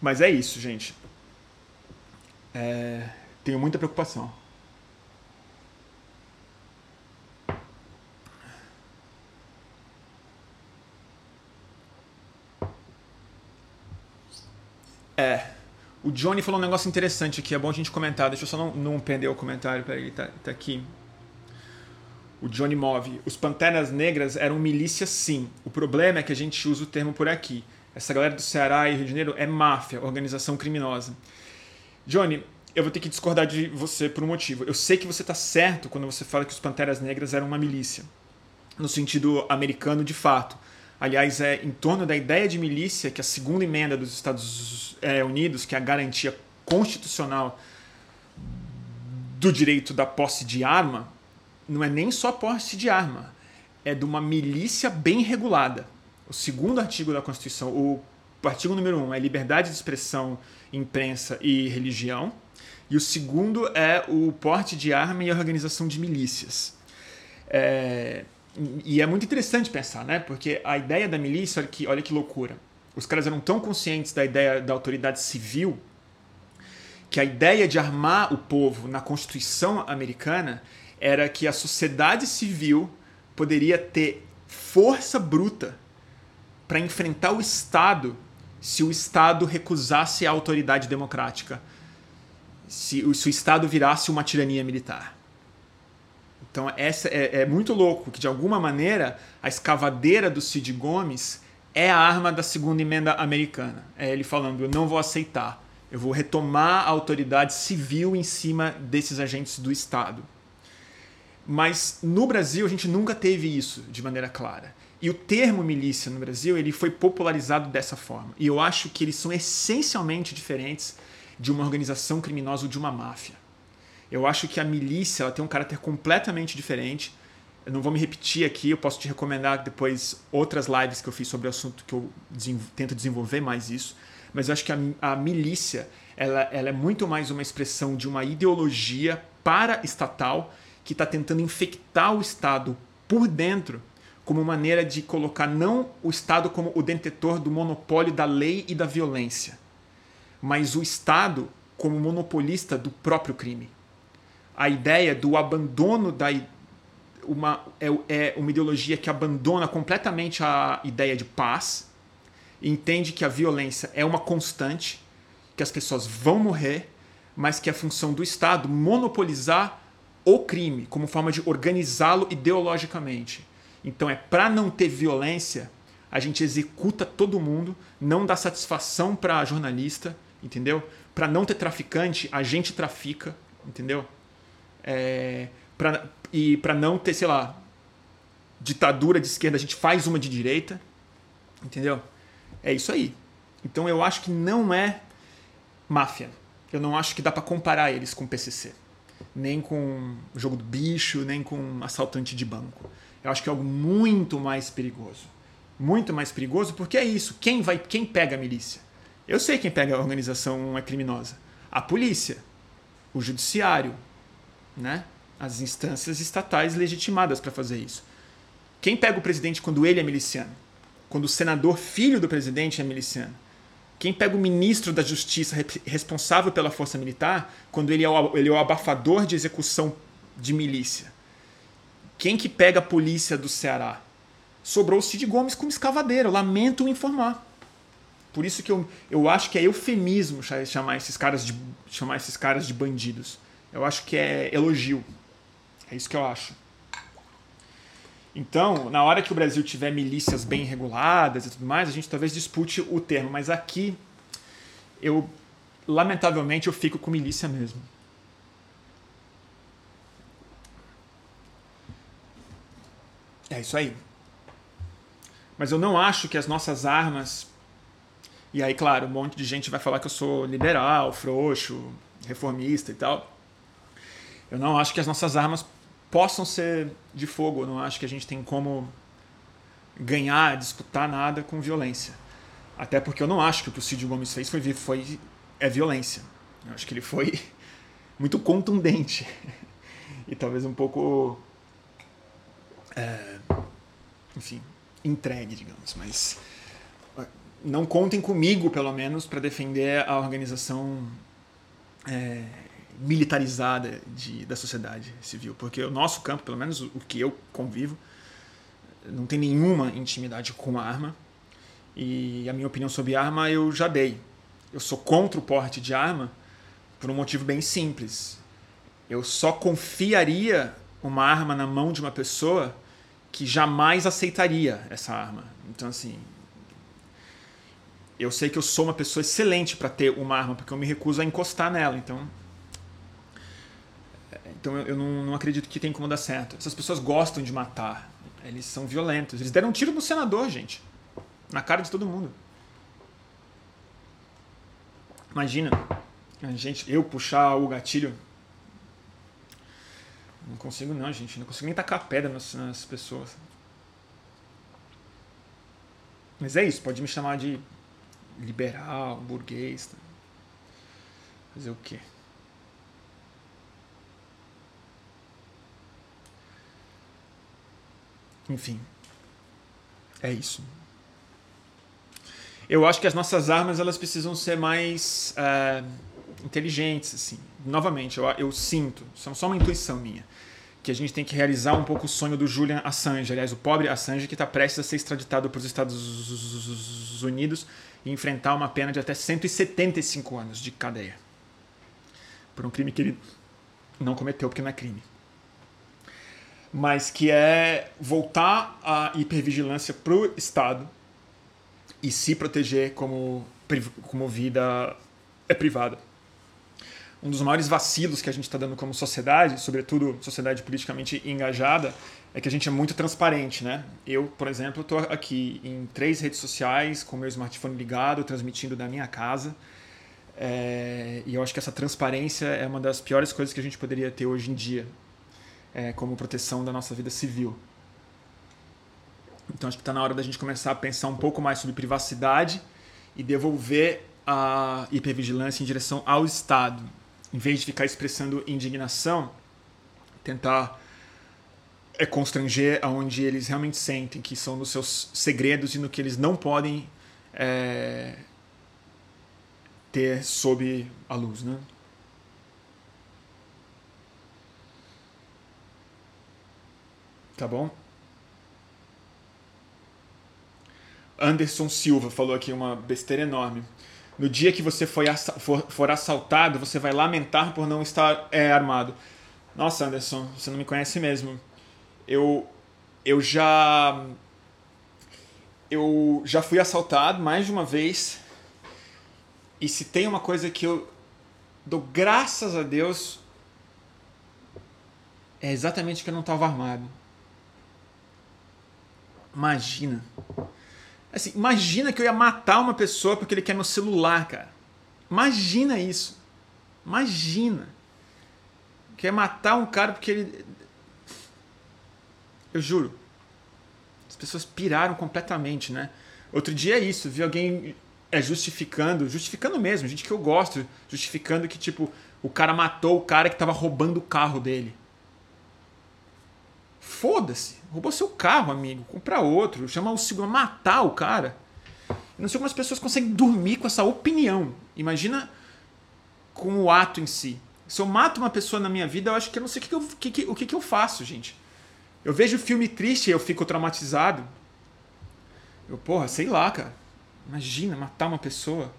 Mas é isso, gente. É... Tenho muita preocupação. É. O Johnny falou um negócio interessante aqui, é bom a gente comentar. Deixa eu só não, não perder o comentário, peraí, tá, tá aqui. O Johnny Move. Os Panteras Negras eram milícia, sim. O problema é que a gente usa o termo por aqui. Essa galera do Ceará e Rio de Janeiro é máfia, organização criminosa. Johnny, eu vou ter que discordar de você por um motivo. Eu sei que você está certo quando você fala que os Panteras Negras eram uma milícia. No sentido americano, de fato. Aliás, é em torno da ideia de milícia que a segunda emenda dos Estados é, Unidos, que é a garantia constitucional do direito da posse de arma, não é nem só posse de arma, é de uma milícia bem regulada. O segundo artigo da Constituição, o artigo número um, é liberdade de expressão, imprensa e religião. E o segundo é o porte de arma e a organização de milícias. É, e é muito interessante pensar, né? Porque a ideia da milícia, olha que, olha que loucura. Os caras eram tão conscientes da ideia da autoridade civil que a ideia de armar o povo na Constituição americana era que a sociedade civil poderia ter força bruta para enfrentar o Estado se o Estado recusasse a autoridade democrática, se, se o Estado virasse uma tirania militar. Então essa é, é, muito louco que de alguma maneira a escavadeira do Cid Gomes é a arma da segunda emenda americana. É ele falando: eu não vou aceitar, eu vou retomar a autoridade civil em cima desses agentes do Estado. Mas no Brasil a gente nunca teve isso de maneira clara. E o termo milícia no Brasil ele foi popularizado dessa forma. E eu acho que eles são essencialmente diferentes de uma organização criminosa ou de uma máfia. Eu acho que a milícia ela tem um caráter completamente diferente. Eu não vou me repetir aqui, eu posso te recomendar depois outras lives que eu fiz sobre o assunto que eu tento desenvolver mais isso. Mas eu acho que a, a milícia ela, ela é muito mais uma expressão de uma ideologia para-estatal que está tentando infectar o Estado por dentro como maneira de colocar não o Estado como o detentor do monopólio da lei e da violência, mas o Estado como monopolista do próprio crime a ideia do abandono da uma, é, é uma ideologia que abandona completamente a ideia de paz, entende que a violência é uma constante, que as pessoas vão morrer, mas que a função do Estado monopolizar o crime como forma de organizá-lo ideologicamente. Então é para não ter violência, a gente executa todo mundo, não dá satisfação para jornalista, entendeu? Para não ter traficante, a gente trafica, entendeu? É, pra, e para não ter, sei lá, ditadura de esquerda, a gente faz uma de direita, entendeu? É isso aí. Então eu acho que não é máfia. Eu não acho que dá para comparar eles com PCC nem com jogo do bicho, nem com assaltante de banco. Eu acho que é algo muito mais perigoso. Muito mais perigoso porque é isso. Quem vai, quem pega a milícia? Eu sei quem pega a organização é criminosa. A polícia, o judiciário, né? As instâncias estatais legitimadas para fazer isso. Quem pega o presidente quando ele é miliciano? Quando o senador filho do presidente é miliciano? Quem pega o ministro da Justiça responsável pela força militar quando ele é, o, ele é o abafador de execução de milícia? Quem que pega a polícia do Ceará? Sobrou o Cid Gomes como escavadeiro. Lamento informar. Por isso que eu, eu acho que é eufemismo chamar esses caras de chamar esses caras de bandidos. Eu acho que é elogio. É isso que eu acho. Então, na hora que o Brasil tiver milícias bem reguladas e tudo mais, a gente talvez dispute o termo, mas aqui eu lamentavelmente eu fico com milícia mesmo. É isso aí. Mas eu não acho que as nossas armas. E aí, claro, um monte de gente vai falar que eu sou liberal, frouxo, reformista e tal. Eu não acho que as nossas armas possam ser de fogo. Eu não acho que a gente tem como ganhar, disputar nada com violência. Até porque eu não acho que o que o Cid Gomes fez foi, foi é violência. Eu acho que ele foi <laughs> muito contundente <laughs> e talvez um pouco, é, enfim, entregue, digamos. Mas não contem comigo, pelo menos, para defender a organização é, militarizada de, da sociedade civil. Porque o nosso campo, pelo menos o que eu convivo, não tem nenhuma intimidade com arma. E a minha opinião sobre arma eu já dei. Eu sou contra o porte de arma por um motivo bem simples. Eu só confiaria uma arma na mão de uma pessoa que jamais aceitaria essa arma. Então, assim. Eu sei que eu sou uma pessoa excelente para ter uma arma, porque eu me recuso a encostar nela. Então, então eu, eu não, não, acredito que tem como dar certo. Essas pessoas gostam de matar. Eles são violentos. Eles deram um tiro no senador, gente. Na cara de todo mundo. Imagina, a gente, eu puxar o gatilho. Não consigo não, gente. Não consigo nem tacar pedra nas, nas pessoas. Mas é isso, pode me chamar de liberal, burguês. Fazer o quê? Enfim. É isso. Eu acho que as nossas armas elas precisam ser mais é, inteligentes, assim. Novamente, eu, eu sinto, são só uma intuição minha, que a gente tem que realizar um pouco o sonho do Julian Assange, aliás, o pobre Assange que está prestes a ser extraditado para os Estados Unidos e enfrentar uma pena de até 175 anos de cadeia por um crime que ele não cometeu porque não é crime mas que é voltar a hipervigilância para o Estado e se proteger como, como vida é privada. Um dos maiores vacilos que a gente está dando como sociedade, sobretudo sociedade politicamente engajada, é que a gente é muito transparente, né? Eu, por exemplo, estou aqui em três redes sociais com meu smartphone ligado, transmitindo da minha casa. É, e eu acho que essa transparência é uma das piores coisas que a gente poderia ter hoje em dia é, como proteção da nossa vida civil. Então acho que está na hora da gente começar a pensar um pouco mais sobre privacidade e devolver a hipervigilância em direção ao Estado. Em vez de ficar expressando indignação, tentar é constranger aonde eles realmente sentem que são nos seus segredos e no que eles não podem é, ter sob a luz, né? Tá bom? Anderson Silva falou aqui uma besteira enorme. No dia que você for, for, for assaltado, você vai lamentar por não estar é, armado. Nossa, Anderson, você não me conhece mesmo. Eu eu já eu já fui assaltado mais de uma vez. E se tem uma coisa que eu dou graças a Deus é exatamente que eu não estava armado. Imagina. Assim, imagina que eu ia matar uma pessoa porque ele quer meu celular, cara. Imagina isso. Imagina. Quer matar um cara porque ele. Eu juro. As pessoas piraram completamente, né? Outro dia é isso, vi alguém é, justificando, justificando mesmo, gente que eu gosto, justificando que, tipo, o cara matou o cara que tava roubando o carro dele. Foda-se. Roubou seu carro, amigo. Compra outro. Chama o seguro. Matar o cara. Eu não sei como as pessoas conseguem dormir com essa opinião. Imagina com o ato em si. Se eu mato uma pessoa na minha vida, eu acho que eu não sei o que, eu, que, que, o que, que eu faço, gente. Eu vejo filme triste e eu fico traumatizado. Eu, porra, sei lá, cara. Imagina matar uma pessoa.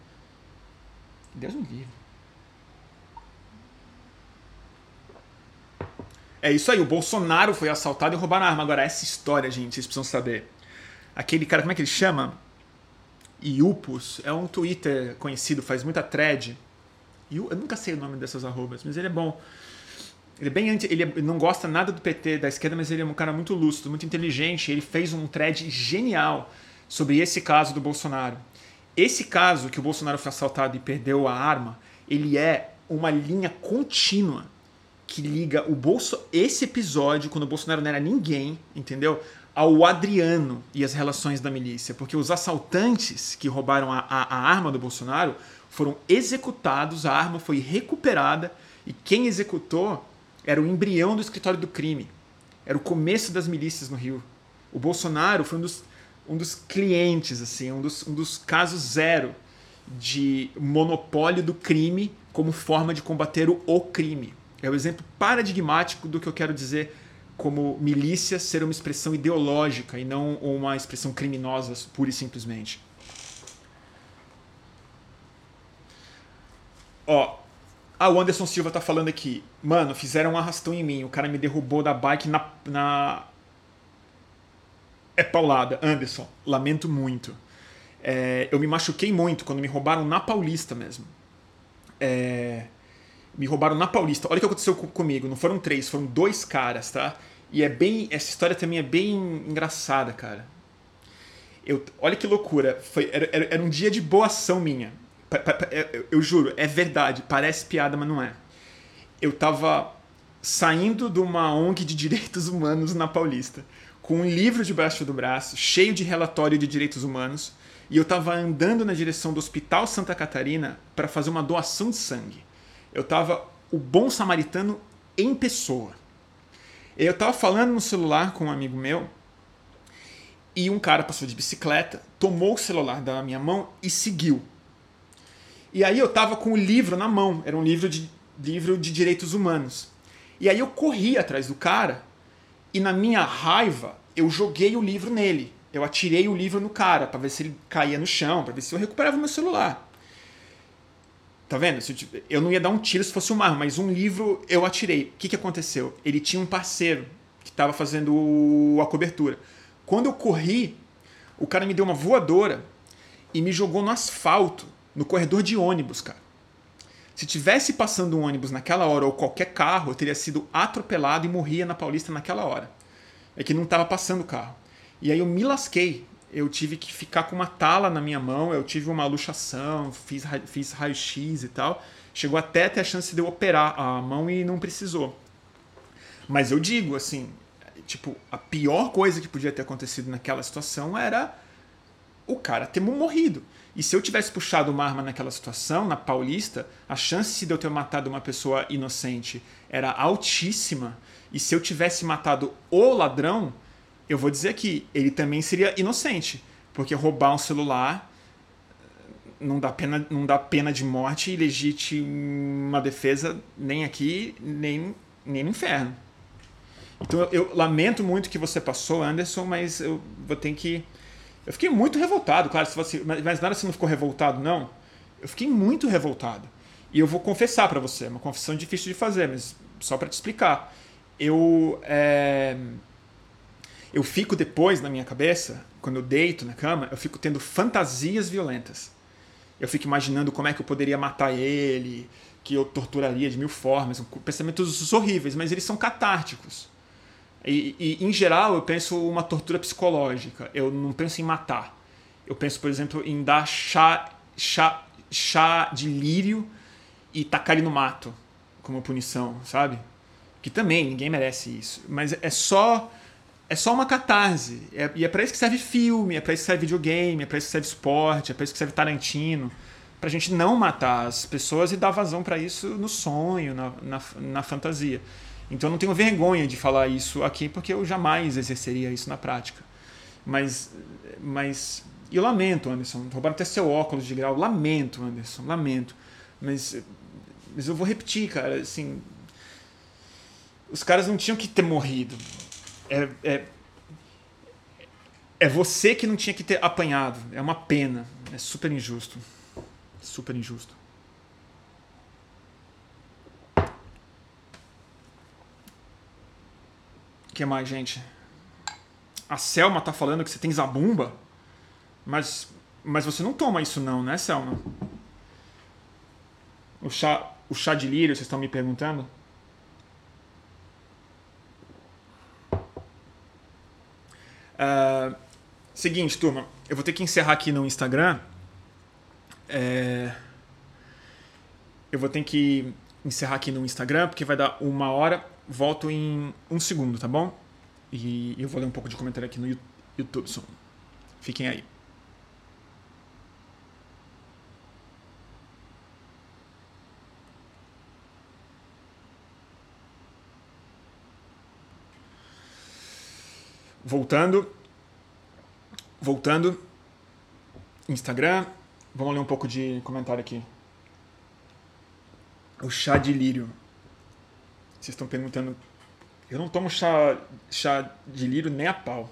Deus me livre. É isso aí, o Bolsonaro foi assaltado e roubaram a arma. Agora, essa história, gente, vocês precisam saber. Aquele cara, como é que ele chama? Iupus, é um Twitter conhecido, faz muita thread. Eu nunca sei o nome dessas arrobas, mas ele é bom. Ele é bem anti, ele, é, não gosta nada do PT da esquerda, mas ele é um cara muito lúcido, muito inteligente. Ele fez um thread genial sobre esse caso do Bolsonaro. Esse caso que o Bolsonaro foi assaltado e perdeu a arma, ele é uma linha contínua que liga o bolso esse episódio quando o Bolsonaro não era ninguém, entendeu? Ao Adriano e as relações da milícia, porque os assaltantes que roubaram a, a, a arma do Bolsonaro foram executados, a arma foi recuperada e quem executou era o embrião do escritório do crime. Era o começo das milícias no Rio. O Bolsonaro foi um dos, um dos clientes, assim, um dos, um dos casos zero de monopólio do crime como forma de combater o, o crime. É o exemplo paradigmático do que eu quero dizer como milícia ser uma expressão ideológica e não uma expressão criminosa, pura e simplesmente. Ó, ah, o Anderson Silva tá falando aqui. Mano, fizeram um arrastão em mim. O cara me derrubou da bike na. na... É paulada. Anderson, lamento muito. É, eu me machuquei muito quando me roubaram na Paulista mesmo. É, me roubaram na Paulista. Olha o que aconteceu comigo. Não foram três, foram dois caras, tá? E é bem. Essa história também é bem engraçada, cara. Eu, olha que loucura. Foi, era, era um dia de boa ação minha. Eu, juro, é verdade. Parece piada, mas não é. Eu tava saindo de uma ONG de direitos humanos na Paulista, com um livro debaixo do braço, cheio de relatório de direitos humanos, e eu tava andando na direção do Hospital Santa Catarina para fazer uma doação de sangue eu tava o bom samaritano em pessoa. Eu tava falando no celular com um amigo meu e um cara passou de bicicleta, tomou o celular da minha mão e seguiu. E aí eu tava com o livro na mão, era um livro de livro de direitos humanos. E aí eu corri atrás do cara e na minha raiva eu joguei o livro nele. Eu atirei o livro no cara para ver se ele caía no chão, para ver se eu recuperava o meu celular. Tá vendo? Eu não ia dar um tiro se fosse uma arma, mas um livro eu atirei. O que, que aconteceu? Ele tinha um parceiro que estava fazendo a cobertura. Quando eu corri, o cara me deu uma voadora e me jogou no asfalto, no corredor de ônibus, cara. Se tivesse passando um ônibus naquela hora ou qualquer carro, eu teria sido atropelado e morria na Paulista naquela hora. É que não estava passando o carro. E aí eu me lasquei eu tive que ficar com uma tala na minha mão, eu tive uma luxação, fiz, fiz raio-x e tal. Chegou até ter a chance de eu operar a mão e não precisou. Mas eu digo, assim, tipo, a pior coisa que podia ter acontecido naquela situação era o cara ter morrido. E se eu tivesse puxado uma arma naquela situação, na Paulista, a chance de eu ter matado uma pessoa inocente era altíssima. E se eu tivesse matado o ladrão, eu vou dizer que ele também seria inocente, porque roubar um celular não dá pena, não dá pena de morte e legítima defesa nem aqui, nem, nem no inferno. Então eu, eu, lamento muito que você passou, Anderson, mas eu vou ter que. Eu fiquei muito revoltado, claro, se você, mas, nada você não ficou revoltado, não. Eu fiquei muito revoltado. E eu vou confessar para você, uma confissão difícil de fazer, mas só para te explicar. Eu, é, eu fico depois na minha cabeça, quando eu deito na cama, eu fico tendo fantasias violentas. Eu fico imaginando como é que eu poderia matar ele, que eu torturaria de mil formas, pensamentos horríveis, mas eles são catárticos. E, e, em geral eu penso uma tortura psicológica. Eu não penso em matar. Eu penso, por exemplo, em dar chá, chá, chá de lírio e tacar ele no mato como punição, sabe? Que também ninguém merece isso. Mas é só é só uma catarse. É, e é para isso que serve filme, é para isso que serve videogame, é para isso que serve esporte, é para isso que serve Tarantino. Pra gente não matar as pessoas e dar vazão para isso no sonho, na, na, na fantasia. Então eu não tenho vergonha de falar isso aqui porque eu jamais exerceria isso na prática. Mas, mas eu lamento, Anderson. Roubaram até seu óculos de grau. Lamento, Anderson. Lamento. Mas, mas eu vou repetir, cara. Assim, os caras não tinham que ter morrido. É, é, é você que não tinha que ter apanhado. É uma pena. É super injusto. Super injusto. O que mais, gente? A Selma tá falando que você tem zabumba? Mas, mas você não toma isso não, né, Selma? O chá, o chá de lírio, vocês estão me perguntando? Uh, seguinte, turma. Eu vou ter que encerrar aqui no Instagram. É... Eu vou ter que encerrar aqui no Instagram, porque vai dar uma hora volto em um segundo, tá bom? E eu vou ler um pouco de comentário aqui no YouTube. Fiquem aí. Voltando. Voltando. Instagram. Vamos ler um pouco de comentário aqui. O chá de lírio. Vocês estão perguntando. Eu não tomo chá, chá de lírio nem a pau.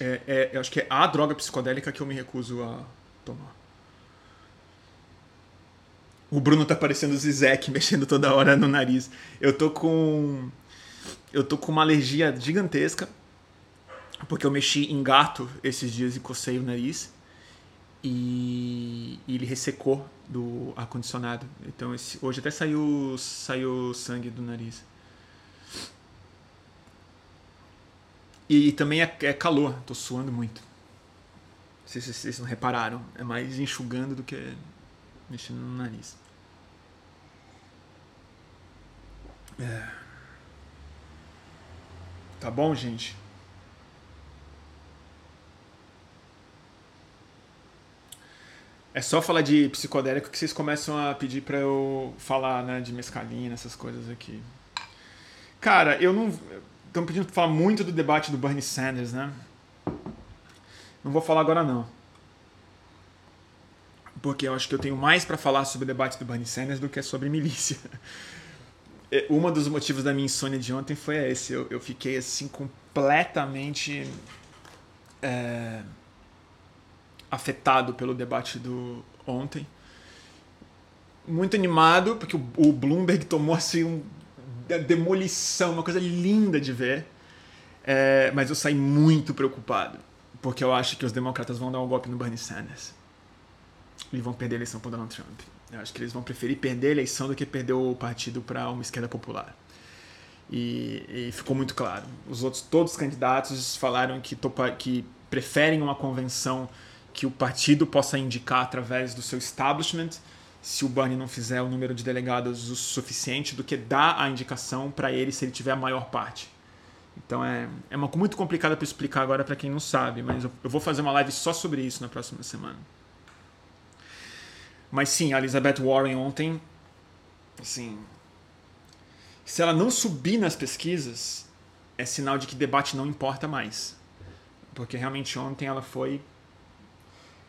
É, é, eu acho que é a droga psicodélica que eu me recuso a tomar. O Bruno tá parecendo o Zizek, <laughs> mexendo toda hora no nariz. Eu tô com. Eu tô com uma alergia gigantesca. Porque eu mexi em gato esses dias e cocei o nariz. E, e ele ressecou do ar-condicionado. Então esse, hoje até saiu, saiu sangue do nariz. E, e também é, é, calor, tô suando muito. Não sei se vocês não repararam. É mais enxugando do que mexendo no nariz. É. Tá bom, gente? É só falar de psicodélico que vocês começam a pedir para eu falar, né, de mescalina, essas coisas aqui. Cara, eu não. Estão pedindo pra falar muito do debate do Bernie Sanders, né? Não vou falar agora não. Porque eu acho que eu tenho mais para falar sobre o debate do Bernie Sanders do que sobre milícia. <laughs> É, um dos motivos da minha insônia de ontem foi esse. Eu, eu fiquei assim completamente. É afetado pelo debate do ontem. Muito animado, porque o, o Bloomberg tomou assim um, demolição, uma coisa linda de ver. É, mas eu saí muito preocupado, porque eu acho que os democratas vão dar um golpe no Bernie Sanders. E vão perder a eleição para Donald Trump. Eu acho que eles vão preferir perder a eleição do que perder o partido para uma esquerda popular. E, e, ficou muito claro. Os outros, todos os candidatos falaram que, topa, que preferem uma convenção que o partido possa indicar através do seu establishment, se o Bernie não fizer o número de delegados o suficiente, do que dar a indicação para ele se ele tiver a maior parte. Então é, é uma muito complicada para explicar agora para quem não sabe, mas eu, eu vou fazer uma live só sobre isso na próxima semana. Mas sim, a Elizabeth Warren ontem, assim, se ela não subir nas pesquisas, é sinal de que debate não importa mais. Porque realmente ontem ela foi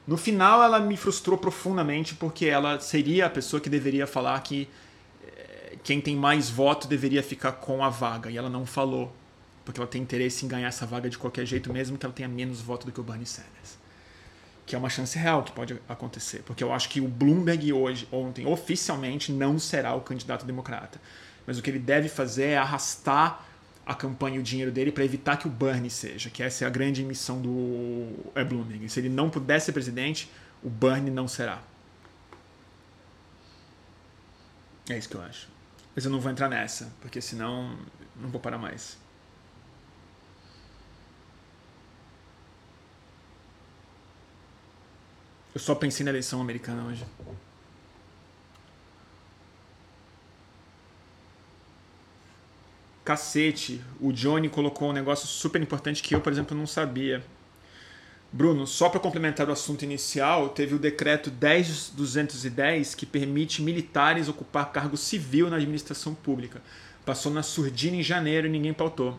no final, ela me frustrou profundamente porque ela seria a pessoa que deveria falar que eh, quem tem mais voto deveria ficar com a vaga. E ela não falou, porque ela tem interesse em ganhar essa vaga de qualquer jeito, mesmo que ela tenha menos voto do que o Bernie Sanders. Que é uma chance real que pode acontecer, porque eu acho que o Bloomberg hoje, ontem, oficialmente não será o candidato democrata. Mas o que ele deve fazer é arrastar a campanha e o dinheiro dele para evitar que o Bernie seja, que essa é a grande missão do é Bloomberg. Se ele não puder ser presidente, o Bernie não será. É isso que eu acho. Mas eu não vou entrar nessa, porque senão não vou parar mais. Eu só pensei na eleição americana hoje. Cacete, o Johnny colocou um negócio super importante que eu, por exemplo, não sabia. Bruno, só para complementar o assunto inicial, teve o decreto 10210 que permite militares ocupar cargo civil na administração pública. Passou na surdina em janeiro e ninguém pautou.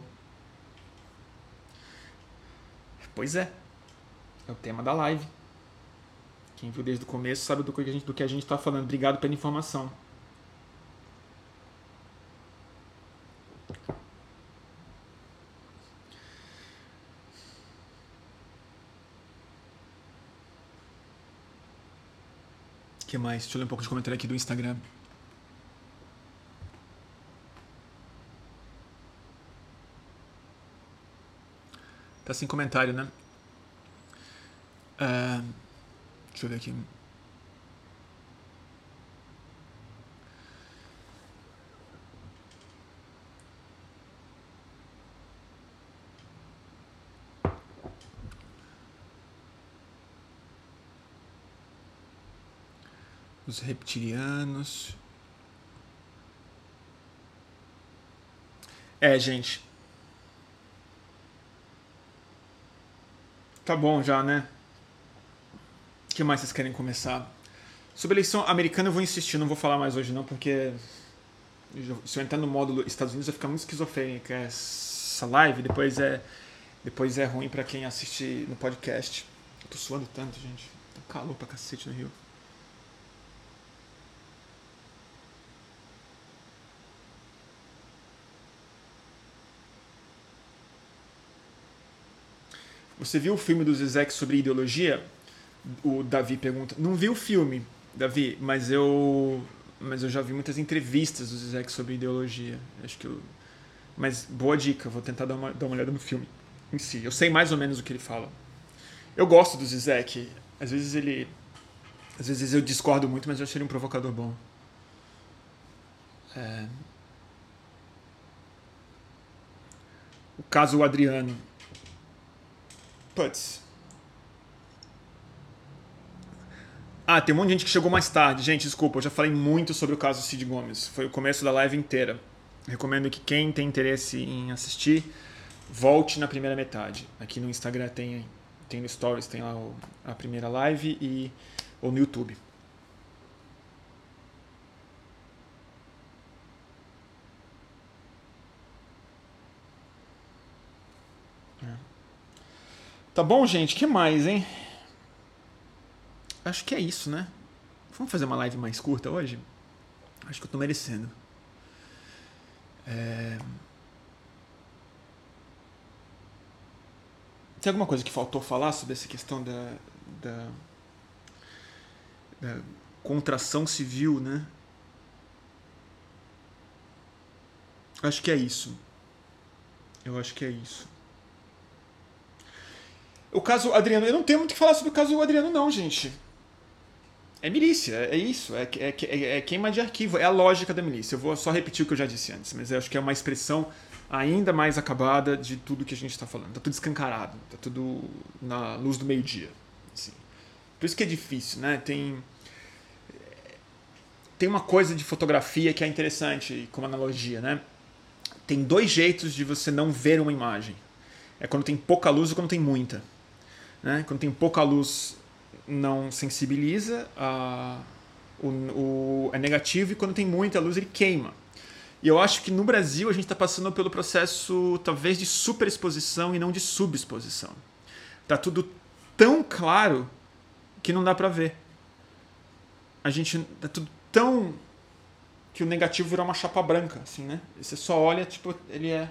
Pois é. É o tema da live. Quem viu desde o começo sabe do que a gente está falando. Obrigado pela informação. que mais? Deixa eu ler um pouco de comentário aqui do Instagram. Tá sem comentário, né? Uh, deixa eu ver aqui. os reptilianos. É, gente. Tá bom já, né? Que mais vocês querem começar? Sobre eleição americana eu vou insistir, não vou falar mais hoje não, porque se eu entrar no módulo Estados Unidos vai ficar muito esquizofrênica essa live, depois é depois é ruim para quem assiste no podcast. Eu tô suando tanto, gente. Tá calor pra cacete no Rio. Você viu o filme do Zizek sobre ideologia? O Davi pergunta. Não vi o filme, Davi, mas eu mas eu já vi muitas entrevistas do Zizek sobre ideologia. Acho que eu mas boa dica, vou tentar dar uma, dar uma olhada no filme em si. Eu sei mais ou menos o que ele fala. Eu gosto do Zizek. Às vezes ele às vezes eu discordo muito, mas eu acho ele um provocador bom. É... O caso Adriano. Putz. Ah, tem um monte de gente que chegou mais tarde. Gente, desculpa, eu já falei muito sobre o caso Cid Gomes. Foi o começo da live inteira. Recomendo que quem tem interesse em assistir, volte na primeira metade. Aqui no Instagram tem, tem no Stories, tem lá a primeira live e ou no YouTube. Tá bom, gente? que mais, hein? Acho que é isso, né? Vamos fazer uma live mais curta hoje? Acho que eu tô merecendo. É... Tem alguma coisa que faltou falar sobre essa questão da, da, da contração civil, né? Acho que é isso. Eu acho que é isso. O caso Adriano, eu não tenho muito o que falar sobre o caso Adriano, não, gente. É milícia, é isso, é, é, é, é, queima de arquivo, é a lógica da milícia. Eu vou só repetir o que eu já disse antes, mas eu acho que é uma expressão ainda mais acabada de tudo que a gente está falando. Está tudo escancarado, está tudo na luz do meio-dia. Assim. Por isso que é difícil, né? Tem, tem uma coisa de fotografia que é interessante como analogia, né? Tem dois jeitos de você não ver uma imagem. É quando tem pouca luz ou quando tem muita. Né? Quando tem pouca luz, não sensibiliza, a, o, o, é negativo, e quando tem muita luz, ele queima. E eu acho que no Brasil a gente está passando pelo processo, talvez, de superexposição e não de subexposição. Tá tudo tão claro que não dá para ver. A gente tá tudo tão que o negativo virou uma chapa branca, assim, né? Você só olha, tipo, ele é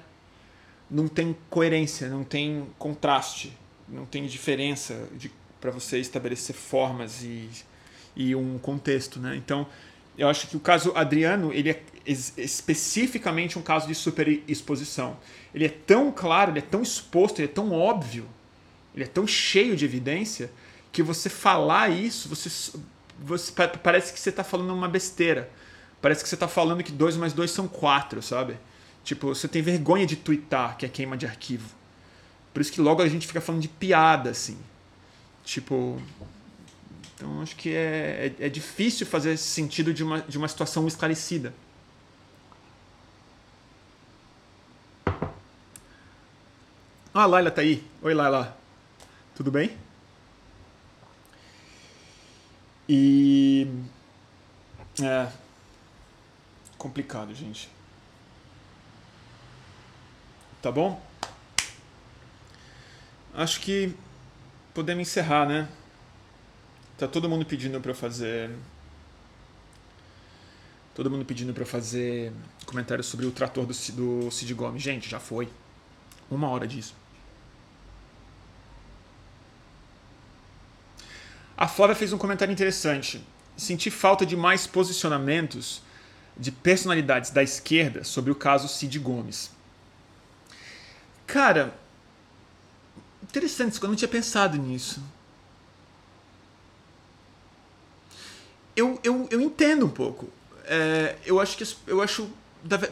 não tem coerência, não tem contraste não tem diferença para você estabelecer formas e, e um contexto, né? Então, eu acho que o caso Adriano, ele é especificamente um caso de superexposição. Ele é tão claro, ele é tão exposto, ele é tão óbvio, ele é tão cheio de evidência que você falar isso, você, você parece que você está falando uma besteira. Parece que você está falando que 2 mais 2 são 4, sabe? Tipo, você tem vergonha de twittar, que é queima de arquivo. Por isso que logo a gente fica falando de piada, assim. Tipo. Então acho que é, é, é difícil fazer esse sentido de uma, de uma situação esclarecida. Ah, a Laila tá aí. Oi, Laila. Tudo bem? E. É. Complicado, gente. Tá bom? Acho que podemos encerrar, né? Tá todo mundo pedindo para eu fazer. Todo mundo pedindo para eu fazer comentário sobre o trator do, do Cid Gomes. Gente, já foi. Uma hora disso. A Flávia fez um comentário interessante. Senti falta de mais posicionamentos de personalidades da esquerda sobre o caso Cid Gomes. Cara, interessante, eu não tinha pensado nisso. Eu, eu, eu entendo um pouco. É, eu acho que eu acho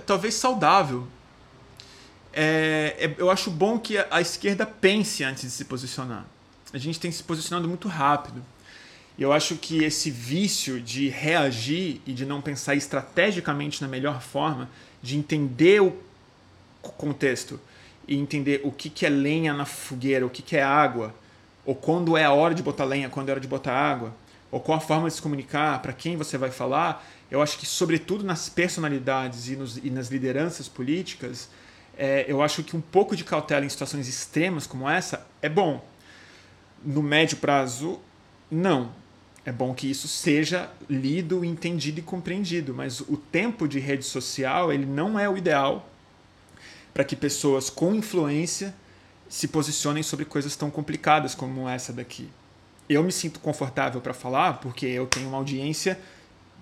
talvez saudável. É, é, eu acho bom que a, a esquerda pense antes de se posicionar. A gente tem se posicionado muito rápido. E eu acho que esse vício de reagir e de não pensar estrategicamente na melhor forma, de entender o contexto e entender o que, que é lenha na fogueira, o que, que é água, ou quando é a hora de botar lenha, quando é a hora de botar água, ou qual a forma de se comunicar, para quem você vai falar, eu acho que, sobretudo nas personalidades e, nos, e nas lideranças políticas, é, eu acho que um pouco de cautela em situações extremas como essa é bom. No médio prazo, não é bom que isso seja lido, entendido e compreendido, mas o tempo de rede social ele não é o ideal para que pessoas com influência se posicionem sobre coisas tão complicadas como essa daqui. Eu me sinto confortável para falar porque eu tenho uma audiência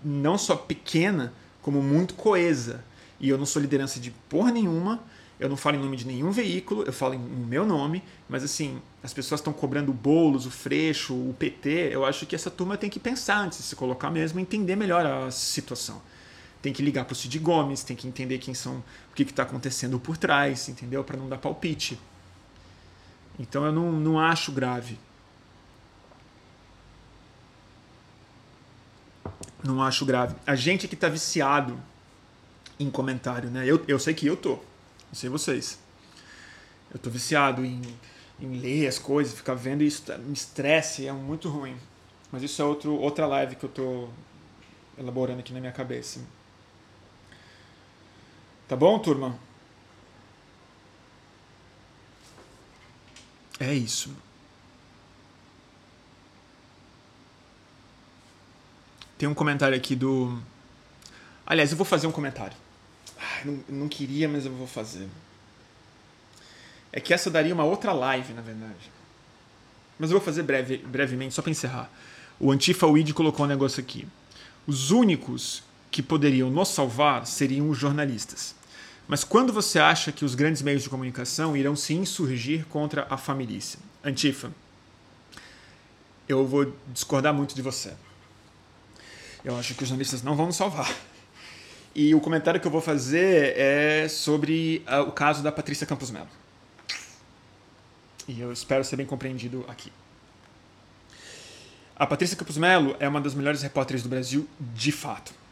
não só pequena, como muito coesa. E eu não sou liderança de porra nenhuma, eu não falo em nome de nenhum veículo, eu falo em meu nome, mas assim, as pessoas estão cobrando o Boulos, o Freixo, o PT. Eu acho que essa turma tem que pensar antes de se colocar mesmo, entender melhor a situação. Tem que ligar para o Cid Gomes, tem que entender quem são, o que está acontecendo por trás, entendeu? Para não dar palpite. Então eu não, não acho grave. Não acho grave. A gente que está viciado em comentário, né? Eu, eu sei que eu tô. Não sei vocês. Eu tô viciado em, em ler as coisas, ficar vendo isso, me estresse, é muito ruim. Mas isso é outro, outra live que eu tô elaborando aqui na minha cabeça. Tá bom, turma? É isso. Tem um comentário aqui do. Aliás, eu vou fazer um comentário. Não, não queria, mas eu vou fazer. É que essa daria uma outra live, na verdade. Mas eu vou fazer breve, brevemente, só para encerrar. O Antifa Weed colocou um negócio aqui. Os únicos que poderiam nos salvar seriam os jornalistas. Mas quando você acha que os grandes meios de comunicação irão se insurgir contra a família? Antifa, eu vou discordar muito de você. Eu acho que os jornalistas não vão nos salvar. E o comentário que eu vou fazer é sobre uh, o caso da Patrícia Campos Melo. E eu espero ser bem compreendido aqui. A Patrícia Campos Melo é uma das melhores repórteres do Brasil, de fato.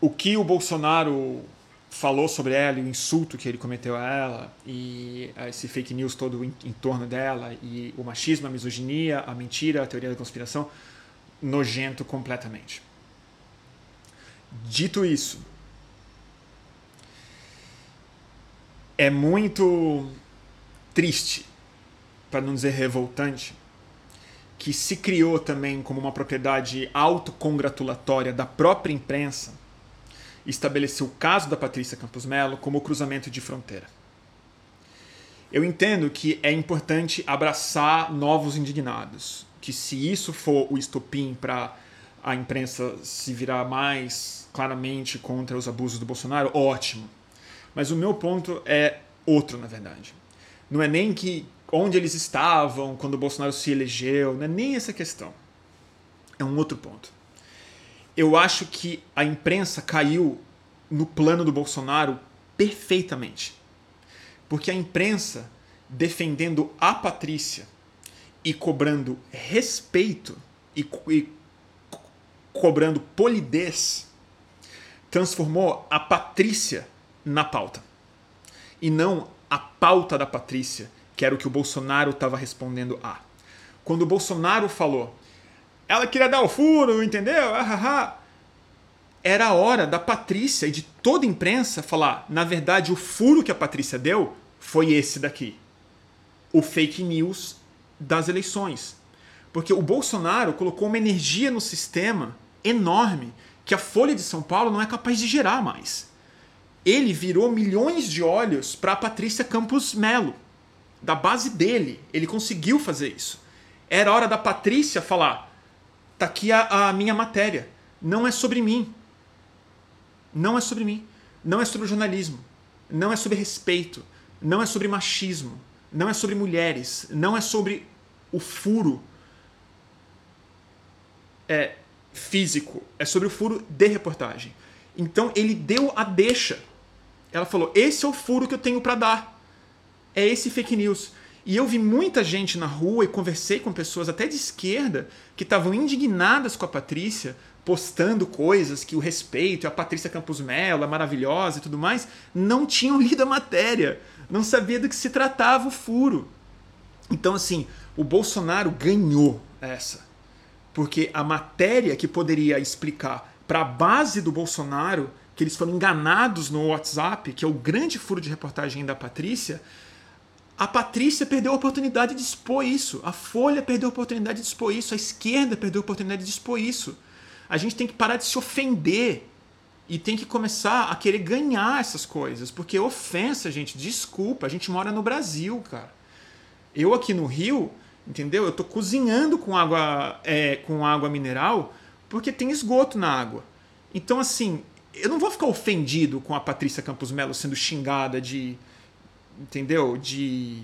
O que o Bolsonaro falou sobre ela o insulto que ele cometeu a ela e esse fake news todo em, em torno dela e o machismo, a misoginia, a mentira, a teoria da conspiração, nojento completamente. Dito isso, é muito triste, para não dizer revoltante, que se criou também como uma propriedade autocongratulatória da própria imprensa, estabeleceu o caso da Patrícia Campos Melo como cruzamento de fronteira. Eu entendo que é importante abraçar novos indignados, que se isso for o estopim para a imprensa se virar mais claramente contra os abusos do Bolsonaro, ótimo. Mas o meu ponto é outro, na verdade. Não é nem que onde eles estavam quando o Bolsonaro se elegeu, não é nem essa questão. É um outro ponto. Eu acho que a imprensa caiu no plano do Bolsonaro perfeitamente. Porque a imprensa defendendo a Patrícia e cobrando respeito e, e cobrando polidez transformou a Patrícia na pauta. E não a pauta da Patrícia, que era o que o Bolsonaro estava respondendo a. Quando o Bolsonaro falou, ela queria dar o furo, entendeu? Ah, ah, ah. Era a hora da Patrícia e de toda a imprensa falar: na verdade, o furo que a Patrícia deu foi esse daqui. O fake news das eleições. Porque o Bolsonaro colocou uma energia no sistema enorme que a Folha de São Paulo não é capaz de gerar mais. Ele virou milhões de olhos para a Patrícia Campos Melo. Da base dele, ele conseguiu fazer isso. Era hora da Patrícia falar: tá aqui a, a minha matéria. Não é sobre mim. Não é sobre mim. Não é sobre jornalismo. Não é sobre respeito. Não é sobre machismo. Não é sobre mulheres. Não é sobre o furo. É, físico, é sobre o furo de reportagem. Então ele deu a deixa. Ela falou: esse é o furo que eu tenho para dar. É esse fake news. E eu vi muita gente na rua e conversei com pessoas até de esquerda que estavam indignadas com a Patrícia, postando coisas que o respeito, a Patrícia Campos Mello é maravilhosa e tudo mais, não tinham <laughs> lido a matéria, não sabia do que se tratava o furo. Então, assim, o Bolsonaro ganhou essa. Porque a matéria que poderia explicar para a base do Bolsonaro que eles foram enganados no WhatsApp, que é o grande furo de reportagem da Patrícia, a Patrícia perdeu a oportunidade de expor isso, a Folha perdeu a oportunidade de expor isso, a esquerda perdeu a oportunidade de expor isso. A gente tem que parar de se ofender e tem que começar a querer ganhar essas coisas, porque ofensa, gente, desculpa, a gente mora no Brasil, cara. Eu aqui no Rio, entendeu? Eu estou cozinhando com água, é, com água mineral porque tem esgoto na água. Então, assim, eu não vou ficar ofendido com a Patrícia Campos Melo sendo xingada de, entendeu? De,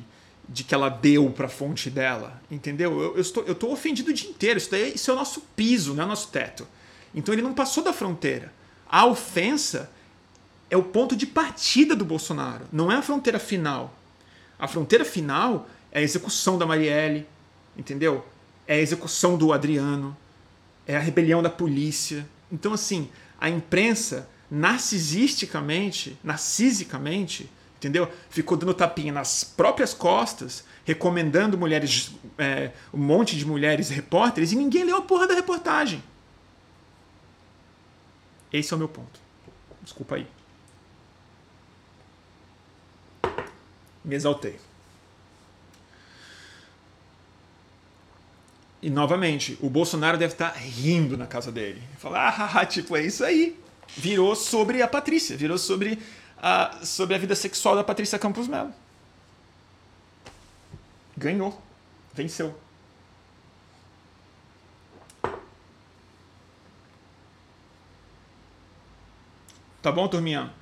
de que ela deu para a fonte dela, entendeu? Eu, eu, estou, eu estou ofendido o dia inteiro. Isso, daí, isso é o nosso piso, não é o nosso teto. Então ele não passou da fronteira. A ofensa é o ponto de partida do Bolsonaro, não é a fronteira final. A fronteira final é a execução da Marielle, entendeu? É a execução do Adriano, é a rebelião da polícia. Então, assim, a imprensa, narcisisticamente, narcisicamente, entendeu? Ficou dando tapinha nas próprias costas, recomendando mulheres, é, um monte de mulheres repórteres, e ninguém leu a porra da reportagem. Esse é o meu ponto. Desculpa aí. Me exaltei. E novamente, o Bolsonaro deve estar rindo na casa dele. Falar, ah, <laughs> tipo, é isso aí. Virou sobre a Patrícia, virou sobre sobre a vida sexual da Patrícia Campos Melo. Ganhou. Venceu. Tá bom, turminha?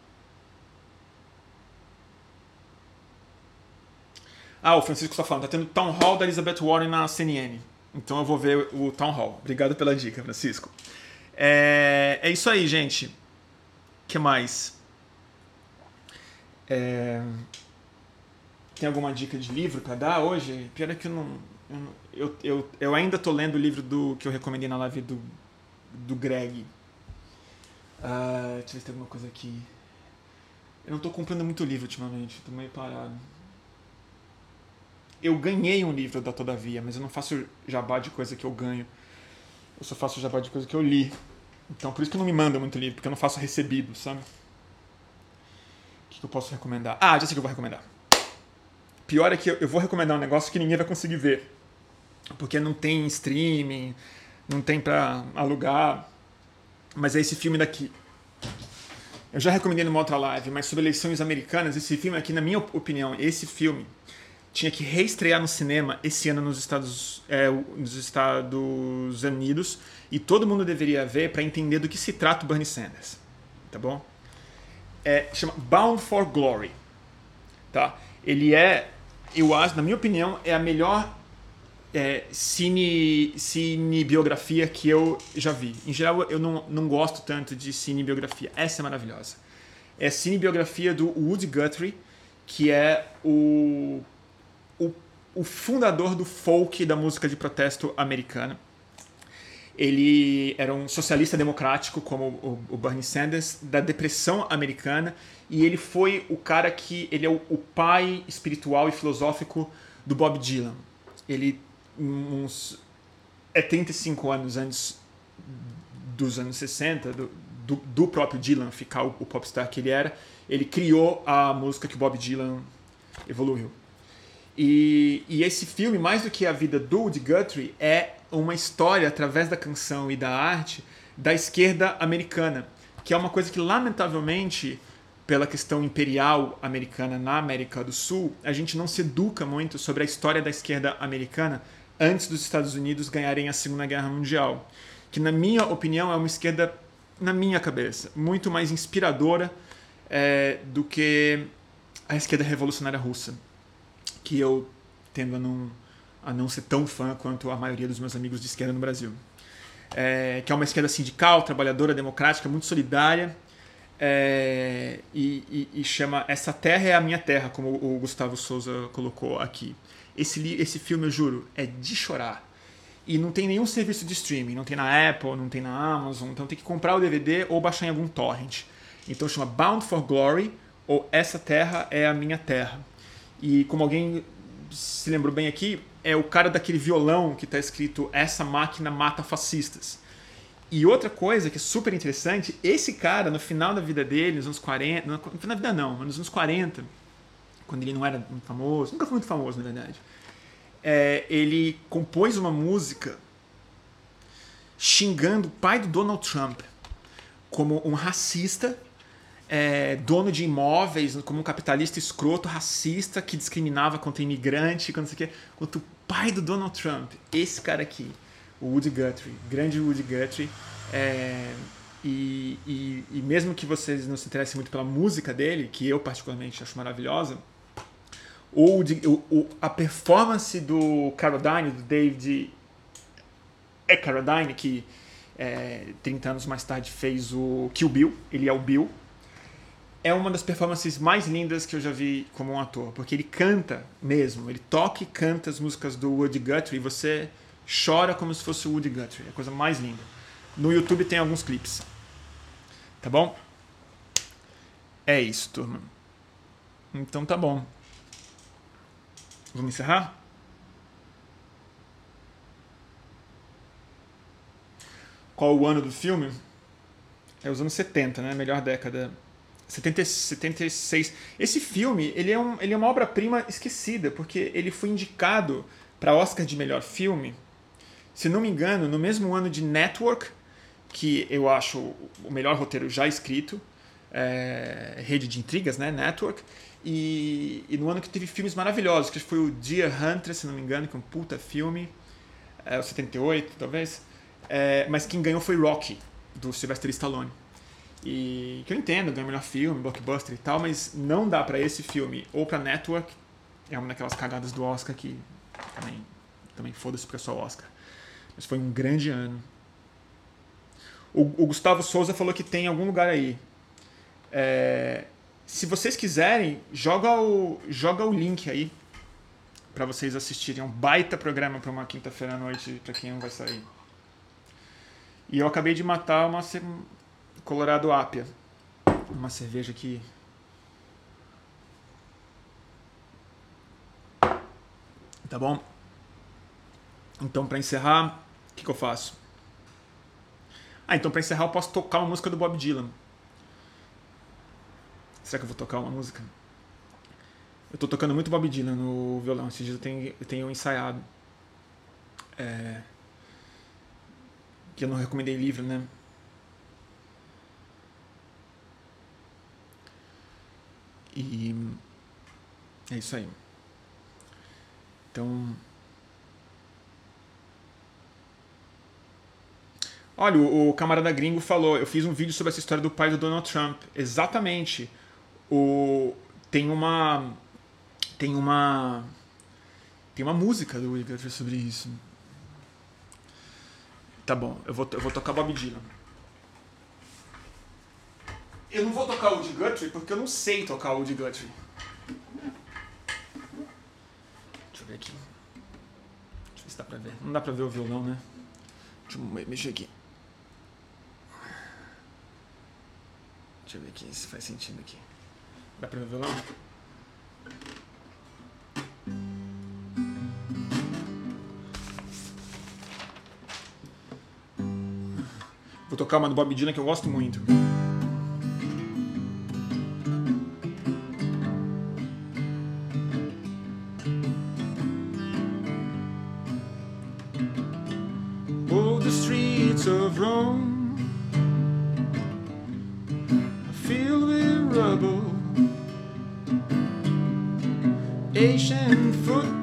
Ah, o Francisco está falando, tá tendo town hall da Elizabeth Warren na CNN. Então eu vou ver o Town Hall. Obrigado pela dica, Francisco. É, é isso aí, gente. Que mais? É... Tem alguma dica de livro para dar hoje? Pior é que eu não. Eu, eu, eu ainda tô lendo o livro do que eu recomendei na live do, do Greg. Uh, deixa eu ver se tem alguma coisa aqui. Eu não tô comprando muito livro ultimamente, tô meio parado eu ganhei um livro da Todavia, mas eu não faço jabá de coisa que eu ganho. Eu só faço jabá de coisa que eu li. Então por isso que não me manda muito livro, porque eu não faço recebido, sabe? Que, eu posso recomendar? Ah, já sei o que eu vou recomendar. Pior é que eu vou recomendar um negócio que ninguém vai conseguir ver. Porque não tem streaming, não tem pra alugar. Mas é esse filme daqui. Eu já recomendei numa outra live, mas sobre eleições americanas, esse filme aqui, na minha opinião, esse filme tinha que reestrear no cinema esse ano nos Estados, é, nos Estados Unidos e todo mundo deveria ver para entender do que se trata o Bernie Sanders, tá bom? É, chama Bound for Glory, tá? Ele é, eu acho, na minha opinião, é a melhor é, cine, cinebiografia que eu já vi. Em geral, eu não, não gosto tanto de cinebiografia. Essa é maravilhosa. É a cinebiografia do Woody Guthrie, que é o, o, o fundador do folk da música de protesto americana. Ele era um socialista democrático, como o, Bernie Sanders, da depressão americana, e ele foi o cara que. Ele é o, pai espiritual e filosófico do Bob Dylan. Ele, uns. É 35 anos antes dos anos 60, do, do, do próprio Dylan ficar o, o popstar que ele era, ele criou a música que o Bob Dylan evoluiu. E, e, esse filme, mais do que a vida do Woody Guthrie, é uma história, através da canção e da arte, da esquerda americana, que é uma coisa que, lamentavelmente, pela questão imperial americana na América do Sul, a gente não se educa muito sobre a história da esquerda americana antes dos Estados Unidos ganharem a Segunda Guerra Mundial. Que, na minha opinião, é uma esquerda, na minha cabeça, muito mais inspiradora é, do que a esquerda revolucionária russa que eu tendo a não, a não ser tão fã quanto a maioria dos meus amigos de esquerda no Brasil. É, que é uma esquerda sindical, trabalhadora, democrática, muito solidária, é, e, e, e, chama Essa Terra é a Minha Terra, como o Gustavo Souza colocou aqui. Esse, esse filme, eu juro, é de chorar. E não tem nenhum serviço de streaming, não tem na Apple, não tem na Amazon, então tem que comprar o DVD ou baixar em algum torrent. Então chama Bound for Glory, ou Essa Terra é a Minha Terra. E como alguém se lembrou bem aqui, é o cara daquele violão que está escrito Essa máquina mata fascistas. E outra coisa que é super interessante, esse cara, no final da vida dele, nos anos 40, no final da vida não, nos anos 40, quando ele não era muito famoso, nunca foi muito famoso na verdade, é, ele compôs uma música xingando o pai do Donald Trump como um racista é, dono de imóveis, como um capitalista escroto, racista, que discriminava contra imigrante, sei o quê, contra o pai do Donald Trump. Esse cara aqui, o Woody Guthrie, grande Woody Guthrie. É, e, e, e, mesmo que vocês não se interessem muito pela música dele, que eu particularmente acho maravilhosa, o, o, a performance do Caroline, do David é Caroline, que é, 30 anos mais tarde fez o Kill Bill, ele é o Bill, é uma das performances mais lindas que eu já vi como um ator, porque ele canta mesmo, ele toca e canta as músicas do Woody Guthrie e você chora como se fosse o Woody Guthrie, é a coisa mais linda. No YouTube tem alguns clipes. Tá bom? É isso, turma. Então tá bom. Vamos encerrar? Qual o ano do filme? É os anos 70, né? Melhor década 70, 76. Esse filme, ele é, um, ele é uma obra-prima esquecida, porque ele foi indicado para Oscar de melhor filme, se não me engano, no mesmo ano de Network, que eu acho o melhor roteiro já escrito, é, Rede de Intrigas, né, Network, e, e, no ano que teve filmes maravilhosos, que foi o Deer Hunter, se não me engano, que é um puta filme, é, o 78, talvez, é, mas quem ganhou foi Rocky, do Sylvester Stallone. E que eu entendo, ganha melhor filme, blockbuster e tal, mas não dá para esse filme ou para Network, é uma daquelas cagadas do Oscar que também, também foda-se porque é só Oscar. Mas foi um grande ano. O, o Gustavo Souza falou que tem em algum lugar aí. É, se vocês quiserem, joga o, joga o link aí para vocês assistirem. É um baita programa para uma quinta-feira à noite para quem não vai sair. E eu acabei de matar uma, Colorado Apia. Uma cerveja que Tá bom? Então, para encerrar, o que, que, eu faço? Ah, então para encerrar eu posso tocar uma música do Bob Dylan. Será que eu vou tocar uma música? Eu tô tocando muito Bob Dylan no violão. Esses dias eu tenho, eu tenho ensaiado. É... Que eu não recomendei livro, né? E é isso aí. Então. Olha, o, camarada gringo falou, eu fiz um vídeo sobre essa história do pai do Donald Trump. Exatamente. O, tem uma. Tem uma. Tem uma música do Guthrie sobre isso. Tá bom, eu vou, eu vou tocar Bob Dylan. Eu não vou tocar o Woody Guthrie porque eu não sei tocar o Woody Guthrie. Deixa eu ver aqui. Deixa eu ver se dá pra ver. Não dá pra ver o violão, né? Deixa eu mexer aqui. Deixa eu ver aqui se faz sentido aqui. Dá pra ver o violão? Vou tocar uma do Bob Dylan que eu gosto muito. Asian food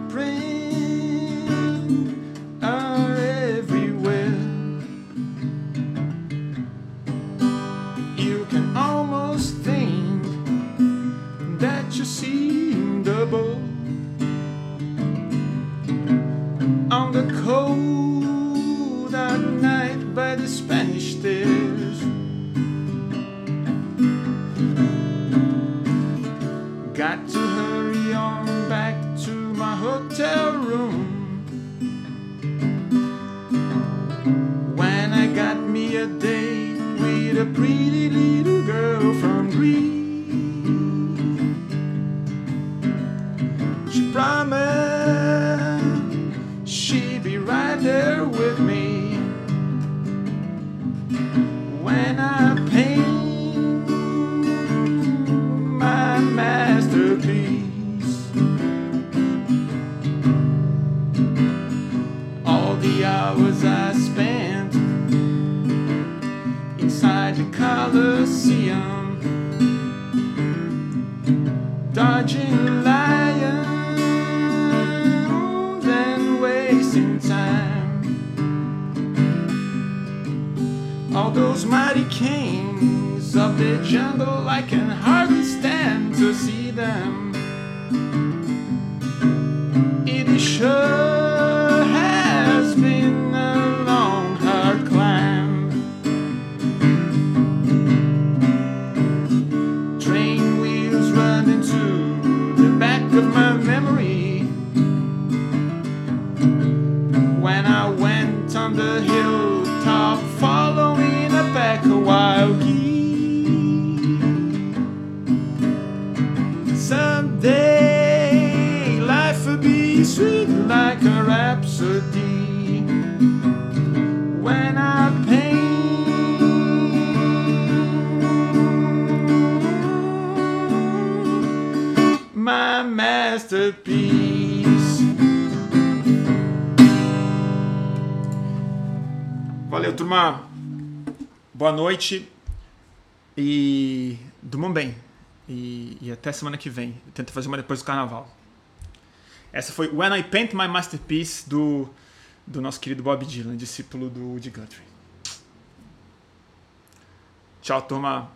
semana que vem. Eu tento fazer uma depois do carnaval. Essa foi When I Paint My Masterpiece do, do nosso querido Bob Dylan, discípulo do Woody Guthrie. Tchau, turma.